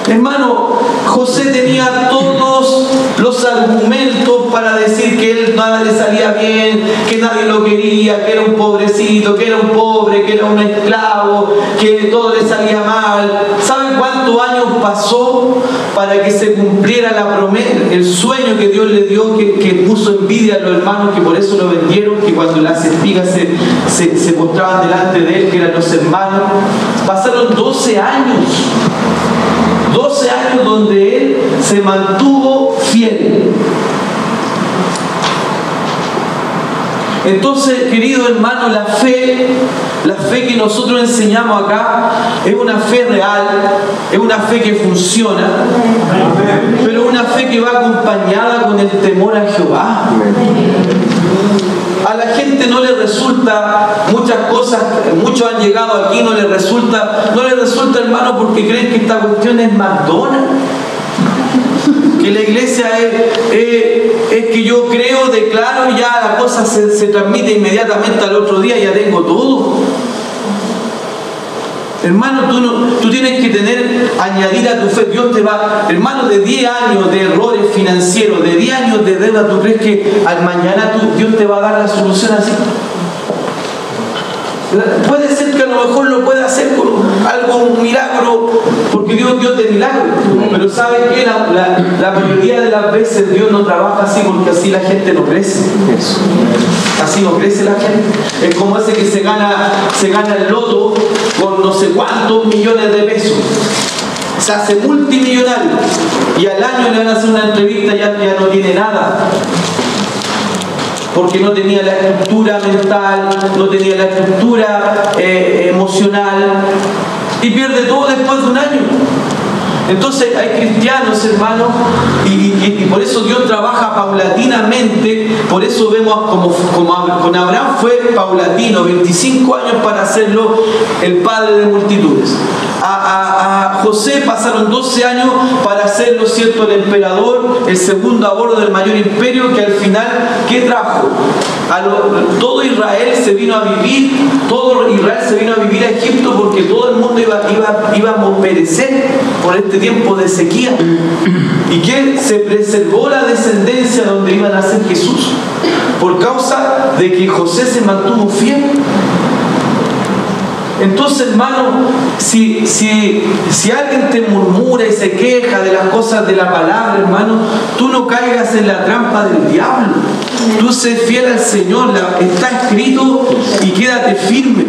Hermano, José tenía todos los argumentos para decir que él nada le salía bien, que nadie lo quería, que era un pobrecito, que era un pobre, que era un esclavo, que todo le salía mal. ¿Saben cuántos años pasó para que se cumpliera la promesa, el sueño que Dios le dio, que, puso envidia a los hermanos, que por eso lo vendieron, que cuando las espigas se, se, se mostraban delante de él, que eran los hermanos? Pasaron 12 años. 12 años donde él se mantuvo fiel. Entonces, querido hermano, la fe, la fe que nosotros enseñamos acá es una fe real, es una fe que funciona, pero una fe que va acompañada con el temor a Jehová. A la gente no le resulta muchas cosas, muchos han llegado aquí, no les resulta, no les resulta hermano porque creen que esta cuestión es McDonald's. Que la iglesia es, es- que yo creo, declaro y ya la cosa se, se transmite inmediatamente al otro día, ya tengo todo. Hermano, tú, no, tú tienes que tener, añadir a tu fe, Dios te va, hermano, de 10 años de errores financieros, de 10 años de deuda, ¿tú crees que al mañana Dios te va a dar la solución así? Puede ser que a lo mejor lo pueda hacer con, algo, un milagro, porque Dios Dios de milagro. Pero ¿sabes qué? La, la, la, mayoría de las veces Dios no trabaja así porque así la gente no crece. Así no crece la gente. Es como ese que se gana, se gana el loto con no sé cuántos millones de pesos se hace multimillonario y al año le van a hacer una entrevista y ya, ya no tiene nada porque no tenía la estructura mental, no tenía la estructura eh, emocional y pierde todo después de un año. Entonces hay cristianos, hermanos, y, por eso Dios trabaja paulatinamente, por eso vemos como, como con Abraham fue paulatino, 25 años para hacerlo el padre de multitudes. A, José pasaron 12 años para hacerlo, cierto, el emperador, el segundo a bordo del mayor imperio, que al final, ¿qué trajo? todo Israel se vino a vivir, todo Israel se vino a vivir a Egipto porque todo el mundo iba, iba, iba a perecer por este tiempo de sequía. Y que se preservó la descendencia donde iba a nacer Jesús por causa de que José se mantuvo fiel. Entonces, hermano, si, si, si alguien te murmura y se queja de las cosas de la palabra, hermano, tú no caigas en la trampa del diablo. Tú sé fiel al Señor, está escrito y quédate firme.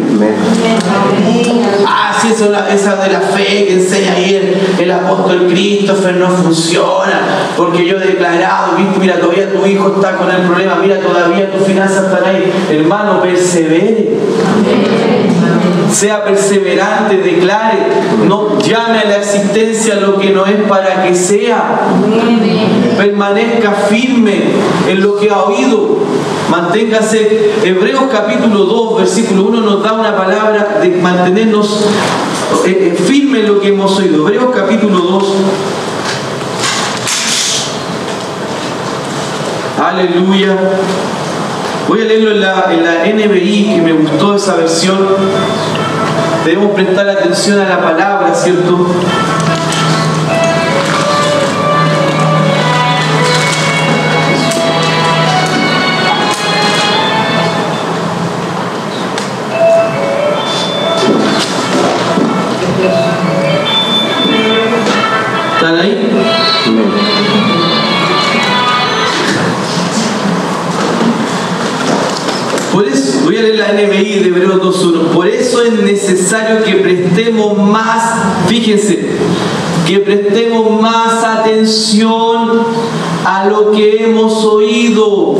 Ah, sí, esa, esa de la fe que enseña ayer el apóstol Christopher no funciona, porque yo he declarado, viste, mira, todavía tu hijo está con el problema, mira, todavía tus finanzas están ahí. Hermano, persevere sea perseverante, declare, no llame a la existencia lo que no es para que sea. Permanezca firme en lo que ha oído. Manténgase. Hebreos capítulo 2, versículo 1 nos da una palabra de mantenernos eh, eh, firme en lo que hemos oído. Hebreos capítulo 2. Aleluya. Voy a leerlo en la, en la NBI, que me gustó esa versión. Debemos prestar atención a la palabra, ¿cierto? ¿Están ahí? Por eso, voy a leer la NBI de Hebreos 2.1. Por eso es necesario que prestemos más, fíjense, que prestemos más atención a lo que hemos oído.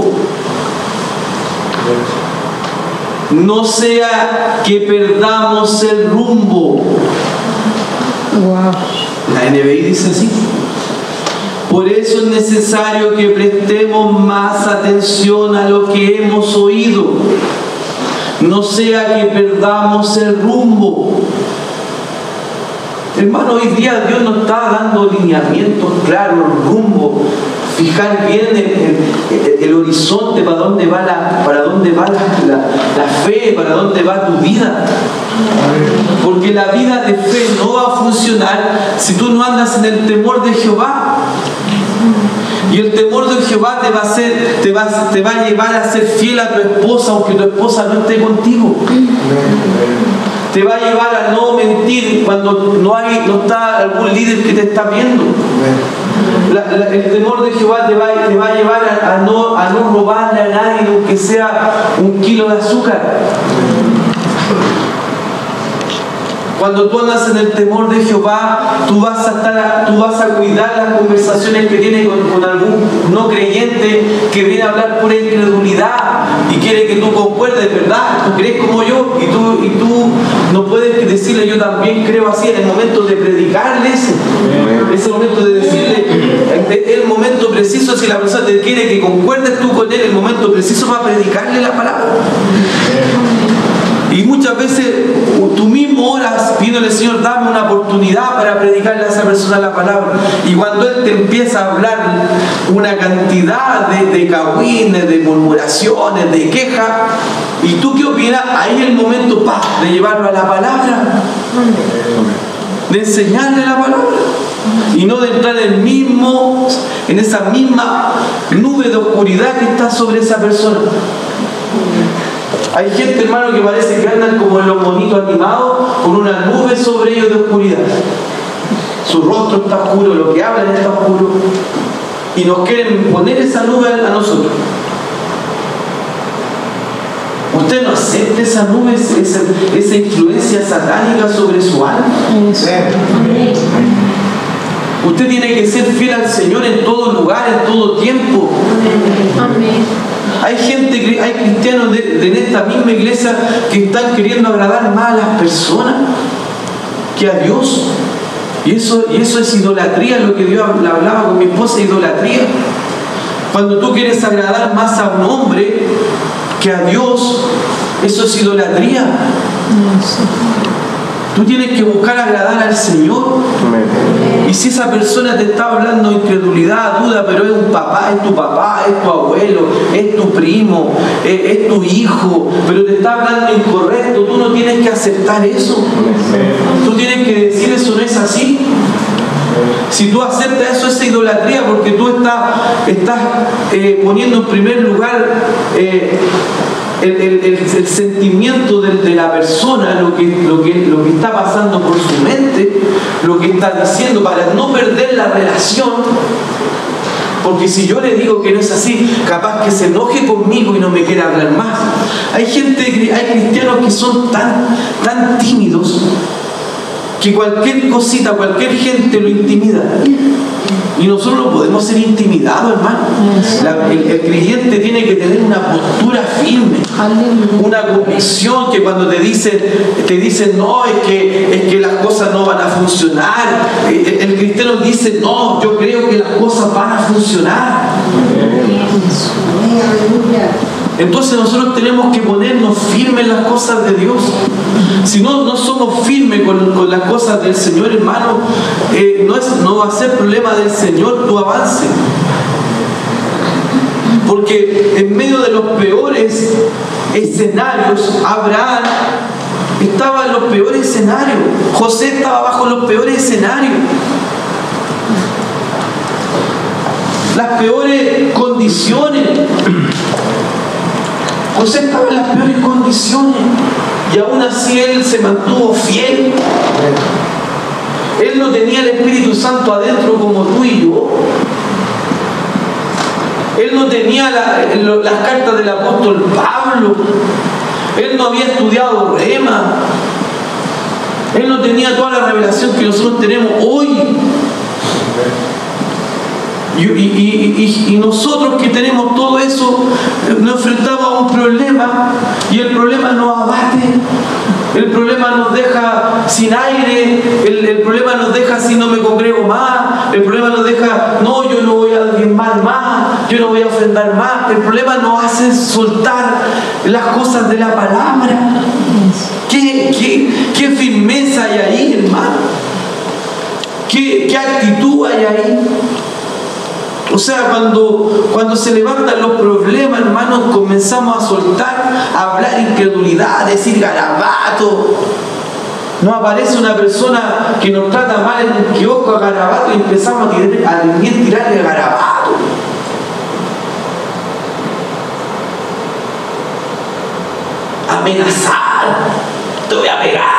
No sea que perdamos el rumbo. La NBI dice así. Por eso es necesario que prestemos más atención a lo que hemos oído. No sea que perdamos el rumbo. Hermano, hoy día Dios nos está dando lineamientos claros, rumbo, fijar bien el, horizonte para dónde va, la, para dónde va la, la, fe, para dónde va tu vida. Porque la vida de fe no va a funcionar si tú no andas en el temor de Jehová. Y el temor de Jehová te va a hacer, te va, te va a llevar a ser fiel a tu esposa, aunque tu esposa no esté contigo. Te va a llevar a no mentir cuando no hay, no está algún líder que te está viendo. el temor de Jehová te va, te va a llevar a, no, a no robarle a nadie, aunque sea un kilo de azúcar. Cuando tú andas en el temor de Jehová, tú vas a, estar, tú vas a cuidar las conversaciones que tienes con, algún no creyente que viene a hablar por incredulidad y quiere que tú concuerdes, ¿verdad? Tú crees como yo y tú, y tú no puedes decirle yo también creo así en el momento de predicarles, es el momento de decirle, el momento preciso si la persona te quiere que concuerdes tú con él, el momento preciso para predicarle la palabra. Y muchas veces tú mismo oras pidiéndole, Señor, dame una oportunidad para predicarle a esa persona la palabra. Y cuando Él te empieza a hablar una cantidad de, de de murmuraciones, de quejas, ¿y tú qué opinas? Ahí es el momento pa, de llevarlo a la palabra, de enseñarle la palabra. Y no de entrar mismo, en esa misma nube de oscuridad que está sobre esa persona. Hay gente, hermano, que parece que andan como en los monitos animados con una nube sobre ellos de oscuridad. Su rostro está oscuro, lo que hablan está oscuro. Y nos quieren poner esa nube a nosotros. Usted no acepta esa nube, esa, influencia satánica sobre su alma. Usted tiene que ser fiel al Señor en todo lugar, en todo tiempo. Hay gente, hay cristianos de, esta misma iglesia que están queriendo agradar más a las personas que a Dios. Y eso, y eso es idolatría, lo que Dios hablaba con mi esposa, idolatría. Cuando tú quieres agradar más a un hombre que a Dios, eso es idolatría. Tú tienes que buscar agradar al Señor. Y si esa persona te está hablando incredulidad, duda, pero es un papá, es tu papá, es tu abuelo, es tu primo, es, tu hijo, pero te está hablando incorrecto, tú no tienes que aceptar eso. Tú tienes que decir eso no es así. Si tú aceptas eso, es idolatría, porque tú estás, estás eh, poniendo en primer lugar eh, el, sentimiento de, la persona, lo que, lo, que, lo que está pasando por su mente, lo que está diciendo, para no perder la relación. Porque si yo le digo que no es así, capaz que se enoje conmigo y no me quiera hablar más. Hay gente, hay cristianos que son tan, tan tímidos que cualquier cosita, cualquier gente lo intimida. Y nosotros no podemos ser intimidados, hermano. el, creyente tiene que tener una postura firme, una convicción que cuando te dicen, te dicen no, es que, es que las cosas no van a funcionar. El, el cristiano dice, no, yo creo que las cosas van a funcionar. Entonces nosotros tenemos que ponernos firmes en las cosas de Dios. Si no, no somos firmes con, las cosas del Señor, hermano, eh, no, es, no va a ser problema del Señor tu avance. Porque en medio de los peores escenarios, Abraham estaba en los peores escenarios. José estaba bajo los peores escenarios. Las peores condiciones. José estaba en las peores condiciones y aún así él se mantuvo fiel. Él no tenía el Espíritu Santo adentro como tú y yo. Él no tenía las cartas del apóstol Pablo. Él no había estudiado rema. Él no tenía toda la revelación que nosotros tenemos hoy. Y, nosotros que tenemos todo eso, nos enfrentamos a un problema y el problema nos abate, el problema nos deja sin aire, el, problema nos deja si no me congrego más, el problema nos deja, no, yo no voy a diezmar más, yo no voy a ofrendar más, el problema nos hace soltar las cosas de la palabra. ¿Qué, qué, firmeza hay ahí, hermano? ¿Qué, ¿Qué actitud hay ahí? O sea, cuando, cuando se levantan los problemas, hermanos, comenzamos a soltar, a hablar incredulidad, a decir garabato. No aparece una persona que nos trata mal en un kiosco a garabato y empezamos a, tirar, a tirarle garabato. Amenazar, te voy a pegar.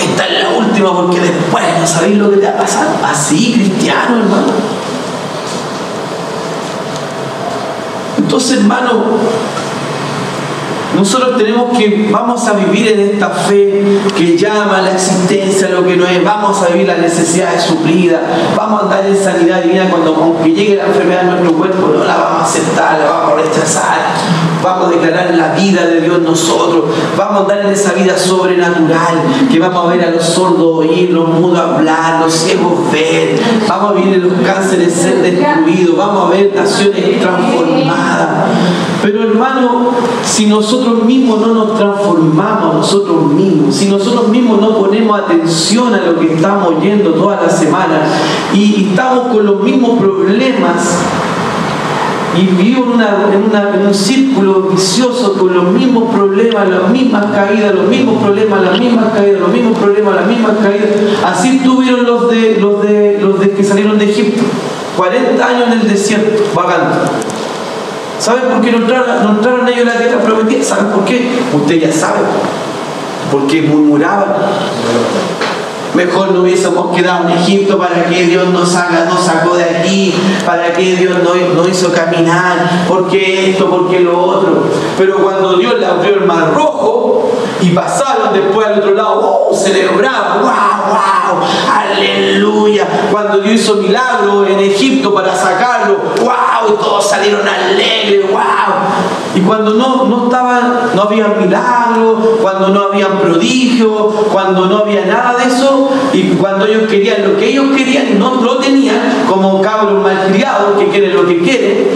Esta es la última porque después no sabéis lo que te va a pasar. Así, cristiano, hermano. Entonces, hermano, nosotros tenemos que, vamos a vivir en esta fe que llama a la existencia lo que no es, vamos a vivir la necesidad de suplida, vamos a andar en sanidad divina cuando aunque llegue la enfermedad a nuestro cuerpo, no la vamos a aceptar, la vamos a rechazar vamos a declarar la vida de Dios nosotros, vamos a en esa vida sobrenatural, que vamos a ver a los sordos oír, los mudos hablar, los ciegos ver, vamos a en los cánceres ser destruidos, vamos a ver naciones transformadas. Pero hermano, si nosotros mismos no nos transformamos nosotros mismos, si nosotros mismos no ponemos atención a lo que estamos oyendo toda la semana y estamos con los mismos problemas, y vivo en, un círculo vicioso con los mismos problemas, las mismas caídas, los mismos problemas, las mismas caídas, los mismos problemas, las mismas caídas. Así tuvieron los de los de los de que salieron de Egipto, 40 años en el desierto, vagando. ¿Saben por qué no entraron, no entraron ellos a la tierra prometida? ¿Saben por qué? Usted ya sabe. Porque murmuraban. Mejor no hubiésemos quedado en Egipto para que Dios nos, haga, nos sacó de aquí, para que Dios nos, hizo caminar, porque esto, porque lo otro. Pero cuando Dios le abrió el mar rojo y pasaron después al otro lado, ¡oh! celebraban, ¡wow, wow! ¡Aleluya! Cuando Dios hizo milagro en Egipto para sacarlo, ¡wow! Todos salieron alegres, ¡wow! Y cuando no, no estaban, no había milagro, cuando no había prodigio, cuando no había nada de eso, y cuando ellos querían lo que ellos querían y no lo tenían, como cabros malcriados que quieren lo que quieren,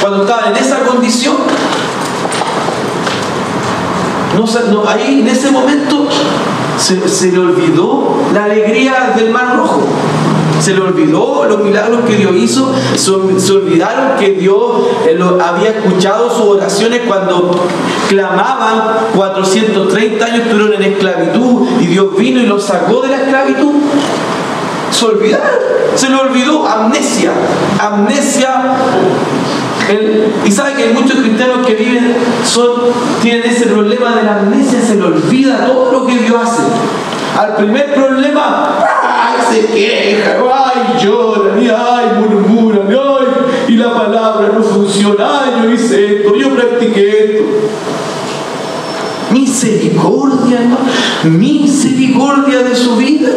cuando estaban en esa condición, no, ahí en ese momento se, se le olvidó la alegría del mar rojo. Se le olvidó los milagros que Dios hizo, se, olvidaron que Dios eh, había escuchado sus oraciones cuando clamaban 430 años estuvieron en esclavitud y Dios vino y los sacó de la esclavitud. Se olvidaron, se le olvidó, amnesia, amnesia y sabe que hay muchos cristianos que viven, son, tienen ese problema de la amnesia, se le olvida todo lo que Dios hace. Al primer problema, se queja, ay, llora, ay, murmura, ay, y la palabra no funciona, ay, yo hice esto, yo practiqué esto. Misericordia, misericordia de su vida.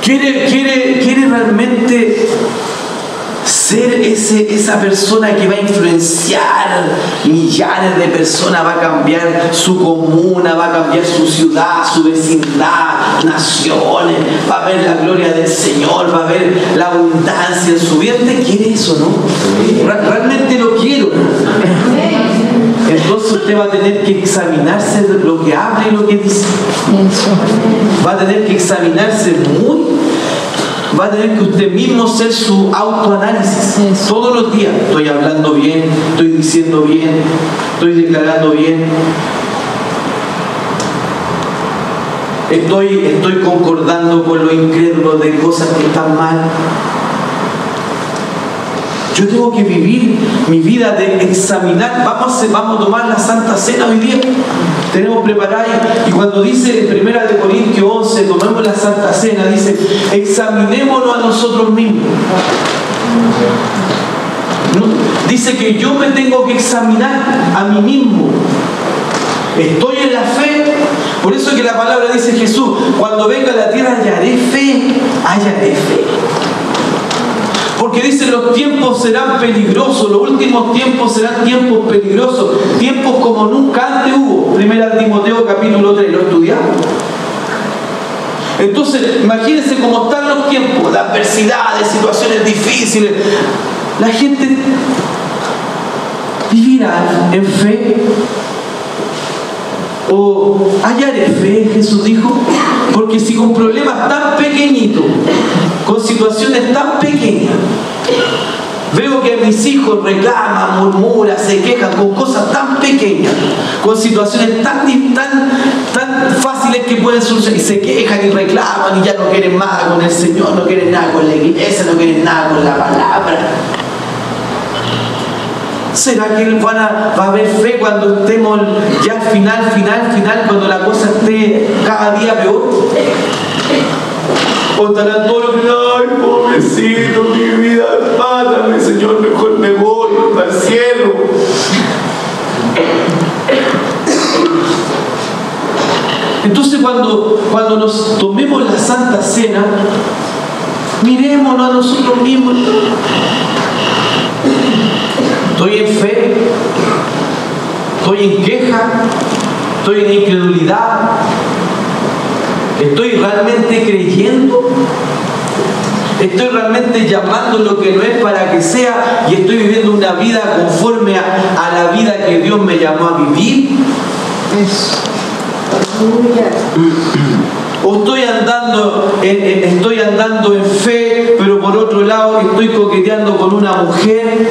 ¿Quiere, quiere, quiere realmente ser ese, esa persona que va a influenciar millares de personas, va a cambiar su comuna, va a cambiar su ciudad, su vecindad, naciones, va a ver la gloria del Señor, va a ver la abundancia en su vida. ¿Usted quiere eso, no? Realmente lo quiero. Entonces usted va a tener que examinarse lo que habla y lo que dice. Va a tener que examinarse muy va a tener que usted mismo hacer su autoanálisis todos los días. Estoy hablando bien, estoy diciendo bien, estoy declarando bien. Estoy, estoy concordando con lo incrédulo de cosas que están mal. Yo tengo que vivir mi vida de examinar. Vamos vamos a tomar la Santa Cena hoy día. Tenemos preparada y cuando dice en 1 de Corintios 11, tomemos la Santa Cena, dice, examinémonos a nosotros mismos. Dice que yo me tengo que examinar a mí mismo. Estoy en la fe. Por eso que la palabra dice Jesús, cuando venga a la tierra hallaré fe, hallaré fe. Porque dice los tiempos serán peligrosos, los últimos tiempos serán tiempos peligrosos, tiempos como nunca antes hubo. Primera Timoteo capítulo 3, lo estudiamos. Entonces, imagínense cómo están los tiempos, de adversidades, situaciones difíciles. La gente vivirá en fe o hallaré fe, Jesús dijo, porque si con problemas tan pequeñitos con situaciones tan pequeñas. Veo que mis hijos reclaman, murmuran, se quejan con cosas tan pequeñas, con situaciones tan, tan, tan fáciles que pueden suceder, y se quejan y reclaman y ya no quieren nada con el Señor, no quieren nada con la iglesia, no quieren nada con la palabra. ¿Será que van a, va a haber fe cuando estemos ya final, final, final, cuando la cosa esté cada día peor? O estarán todos los ay, pobrecito, mi vida, mátame, Señor, mejor me voy al cielo. Entonces cuando, cuando nos tomemos la Santa Cena, mirémonos a nosotros mismos. Estoy en fe, estoy en queja, estoy en incredulidad, ¿Estoy realmente creyendo? ¿Estoy realmente llamando lo que no es para que sea y estoy viviendo una vida conforme a, la vida que Dios me llamó a vivir? O estoy andando, en, estoy andando en fe, pero por otro lado estoy coqueteando con una mujer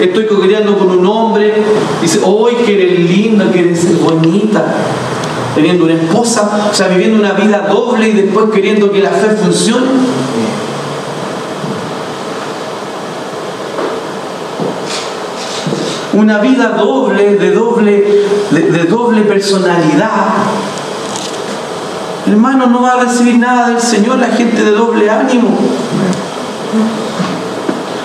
Estoy coqueteando con un hombre, dice, hoy que eres linda, que eres bonita! Teniendo una esposa, o sea, viviendo una vida doble y después queriendo que la fe funcione. Una vida doble, de doble, de doble personalidad, hermano, no va a recibir nada del Señor la gente de doble ánimo.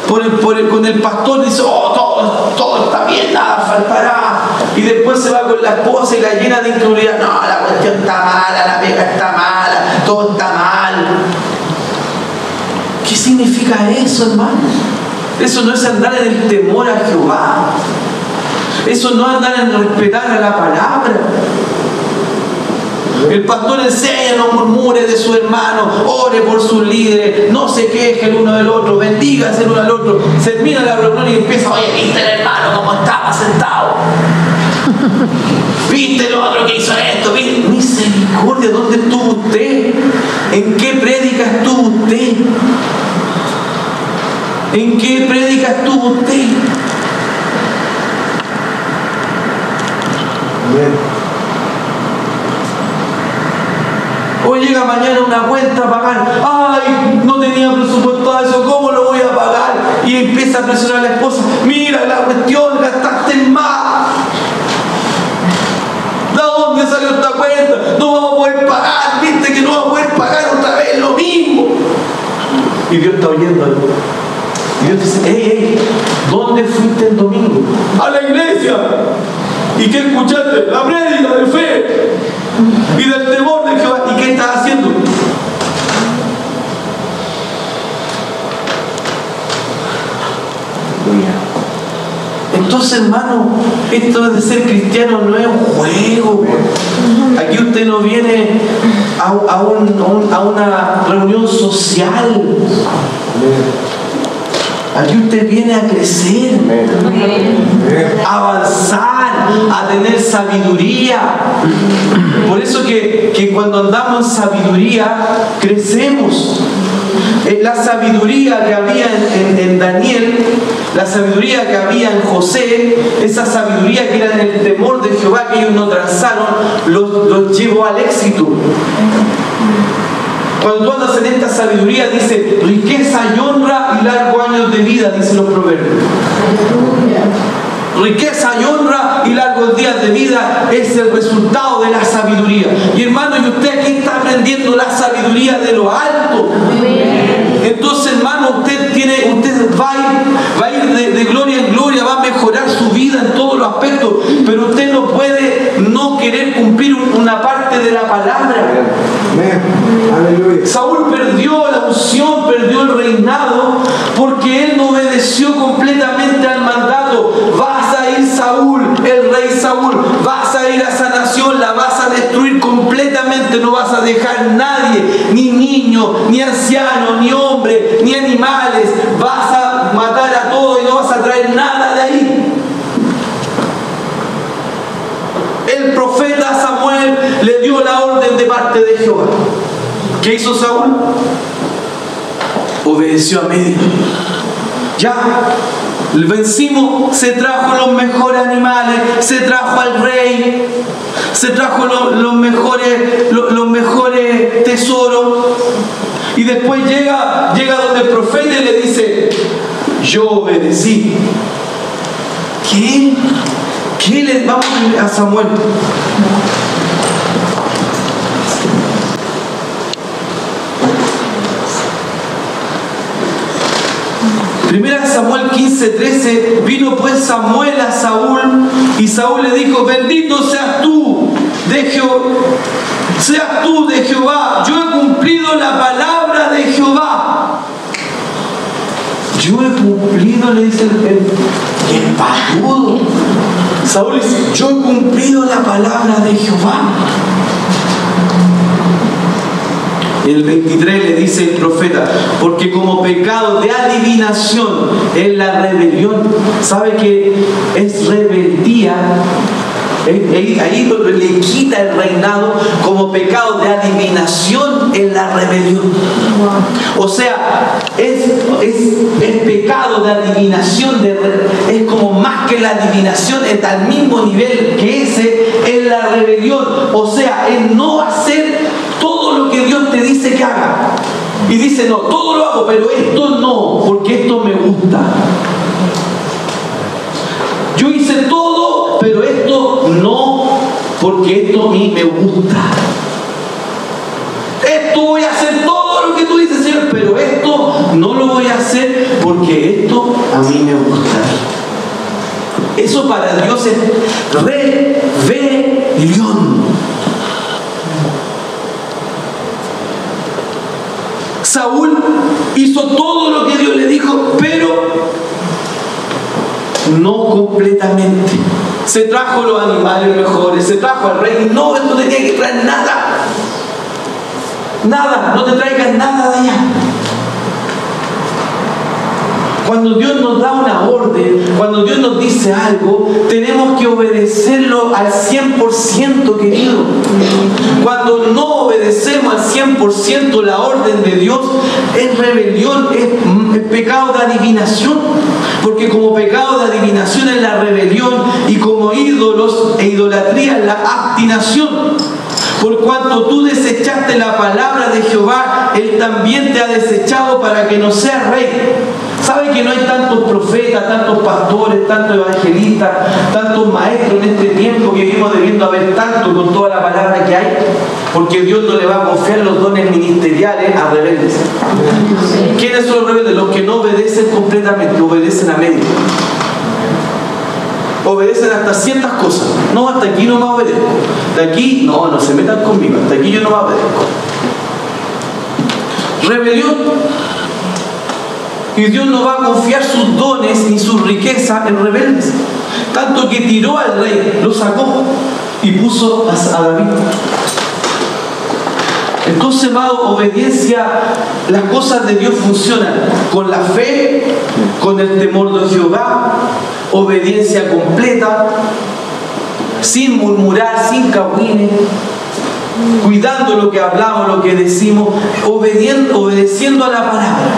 Con el pastor dice, oh, todo, todo está bien, nada faltará. Y después se va con la esposa y la llena de incredulidad. No, la cuestión está mala, la pega está mala, todo está mal. ¿Qué significa eso, hermano? Eso no es andar en el temor a Jehová. Eso no es andar en respetar a la palabra. El pastor enseña, no murmure de su hermano, ore por sus líderes, no se queje el uno del otro, bendiga el uno al otro. Termina la reunión y empieza, oye, viste el hermano cómo estaba sentado. <laughs> ¿Viste el otro que hizo esto? Misericordia, ¿dónde estuvo usted? ¿En qué prédica estuvo usted? ¿En qué prédica estuvo usted? Hoy llega mañana una cuenta a pagar. Ay, no tenía presupuesto eso, ¿cómo lo voy a pagar? Y empieza a presionar a la esposa. Mira la cuestión, gastaste más. ¿De dónde salió esta cuenta? No vamos a poder pagar, viste que no vamos a poder pagar otra vez lo mismo. Y Dios está oyendo. Y Dios dice, hey, hey, ¿dónde fuiste el domingo? A la iglesia. ¿Y qué escuchaste? La prédica de fe y del temor de Jehová. ¿Y qué estás haciendo? Entonces, hermano, esto de ser cristiano no es un juego. Aquí usted no viene a, a una reunión social. Aquí usted viene a crecer, a avanzar, a tener sabiduría. Por eso que, cuando andamos en sabiduría, crecemos. Eh, la sabiduría que había en, Daniel, la sabiduría que había en José, esa sabiduría que era en el temor de Jehová que ellos no trazaron, los, los llevó al éxito. Cuando tú andas en esta sabiduría, dice riqueza y honra y largo años de vida, dice los proverbios. Riqueza y honra y largos días de vida es el resultado de la sabiduría. Y hermano, y usted aquí está aprendiendo la sabiduría de lo alto. Entonces, hermano, usted tiene, usted va a ir, va a ir de, de, gloria en gloria, va a mejorar su vida en todos los aspectos, pero usted no puede no querer cumplir una parte palabra. Saúl perdió la unción, perdió el reinado, porque él no obedeció completamente al mandato. Vas a ir Saúl, el rey Saúl, vas a ir a esa nación, la vas a destruir completamente, no vas a dejar nadie, ni niño, ni anciano, ni hombre, ni animales, vas a matar a todos y no vas a traer nada de ahí. El profeta Le dio la orden de parte de Jehová. ¿Qué hizo Saúl? Obedeció a medio. Ya, el vencimos, se trajo los mejores animales, se trajo al rey, se trajo los, mejores, los, mejores tesoros. Y después llega, llega donde el profeta y le dice, yo obedecí. ¿Qué? ¿Qué le vamos a Samuel? Primera Samuel 15, 13, vino pues Samuel a Saúl y Saúl le dijo, bendito seas tú de Jehová, seas tú de Jehová, yo he cumplido la palabra de Jehová. Yo he cumplido, le dice el, el, Saúl dice, yo he cumplido la palabra de Jehová el 23 le dice el profeta, porque como pecado de adivinación es la rebelión, sabe que es rebeldía Ahí le quita el reinado como pecado de adivinación en la rebelión. O sea, es, es, pecado de adivinación, es como más que la adivinación, es al mismo nivel que ese en la rebelión. O sea, es no hacer lo que Dios te dice que haga. Y dice, no, todo lo hago, pero esto no, porque esto me gusta. Yo hice pero esto no, porque esto a mí me gusta. Esto voy a hacer todo lo que tú dices, Señor, pero esto no lo voy a hacer porque esto a mí me gusta. Eso para Dios es rebelión. Saúl hizo todo lo que Dios le dijo, pero no completamente. Se trajo los animales mejores, se trajo al rey. No, esto tenía que traer nada. Nada, no te traigas nada de allá. Cuando Dios nos da una orden, cuando Dios nos dice algo, tenemos que obedecerlo al 100%, querido. Cuando no obedecemos al 100% la orden de Dios, es rebelión, es, es pecado de adivinación. Porque como pecado de adivinación es la rebelión y como ídolos e idolatría es la abstinación. Por cuanto tú desechaste la palabra de Jehová, Él también te ha desechado para que no seas rey. ¿Sabe que no hay tantos profetas, tantos pastores, tantos evangelistas, tantos maestros en este tiempo que vivimos debiendo haber tanto con toda la palabra que hay? Porque Dios no le va a confiar los dones ministeriales a rebeldes. ¿Quiénes son los rebeldes? Los que no obedecen completamente, obedecen a medio obedecen hasta ciertas cosas. No, hasta aquí no me obedezco. De aquí, no, no se metan conmigo. Hasta aquí yo no me obedezco. Rebelión. Y Dios no va a confiar sus dones ni su riqueza en rebeldes. Tanto que tiró al rey, lo sacó y puso a David. Entonces, amado, obediencia, las cosas de Dios funcionan con la fe, con el temor de Jehová, obediencia completa, sin murmurar, sin cahuines, cuidando lo que hablamos, lo que decimos, obedeciendo a la palabra.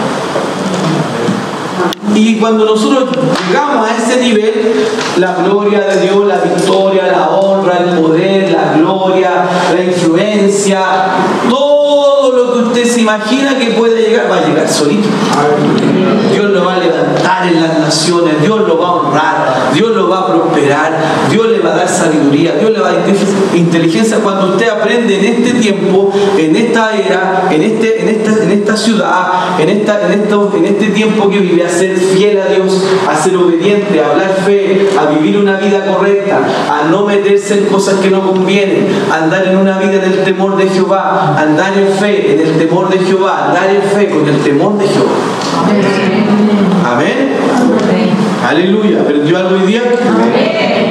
Y cuando nosotros llegamos a ese nivel, la gloria de Dios, la victoria, la honra, el poder, la gloria, la influencia, todo lo que usted se imagina que puede llegar, va a llegar solito. Dios lo va a levantar en las naciones, Dios lo va a honrar, Dios lo va a prosperar, Dios le va a dar sabiduría, Dios le va a dar inteligencia. Cuando usted aprende en este tiempo, en esta era, en, este, en, esta, en esta ciudad, en, esta, en, esto, en este tiempo que vive, a ser fiel a Dios, a ser obediente, a hablar fe, a vivir una vida correcta, a no meterse en cosas que no convienen, a andar en una vida en el temor de Jehová, a andar en fe, en el temor de Jehová, andar en fe con el temor de Jehová. Amén. Aleluya. ¿Aprendió algo hoy día? Amén.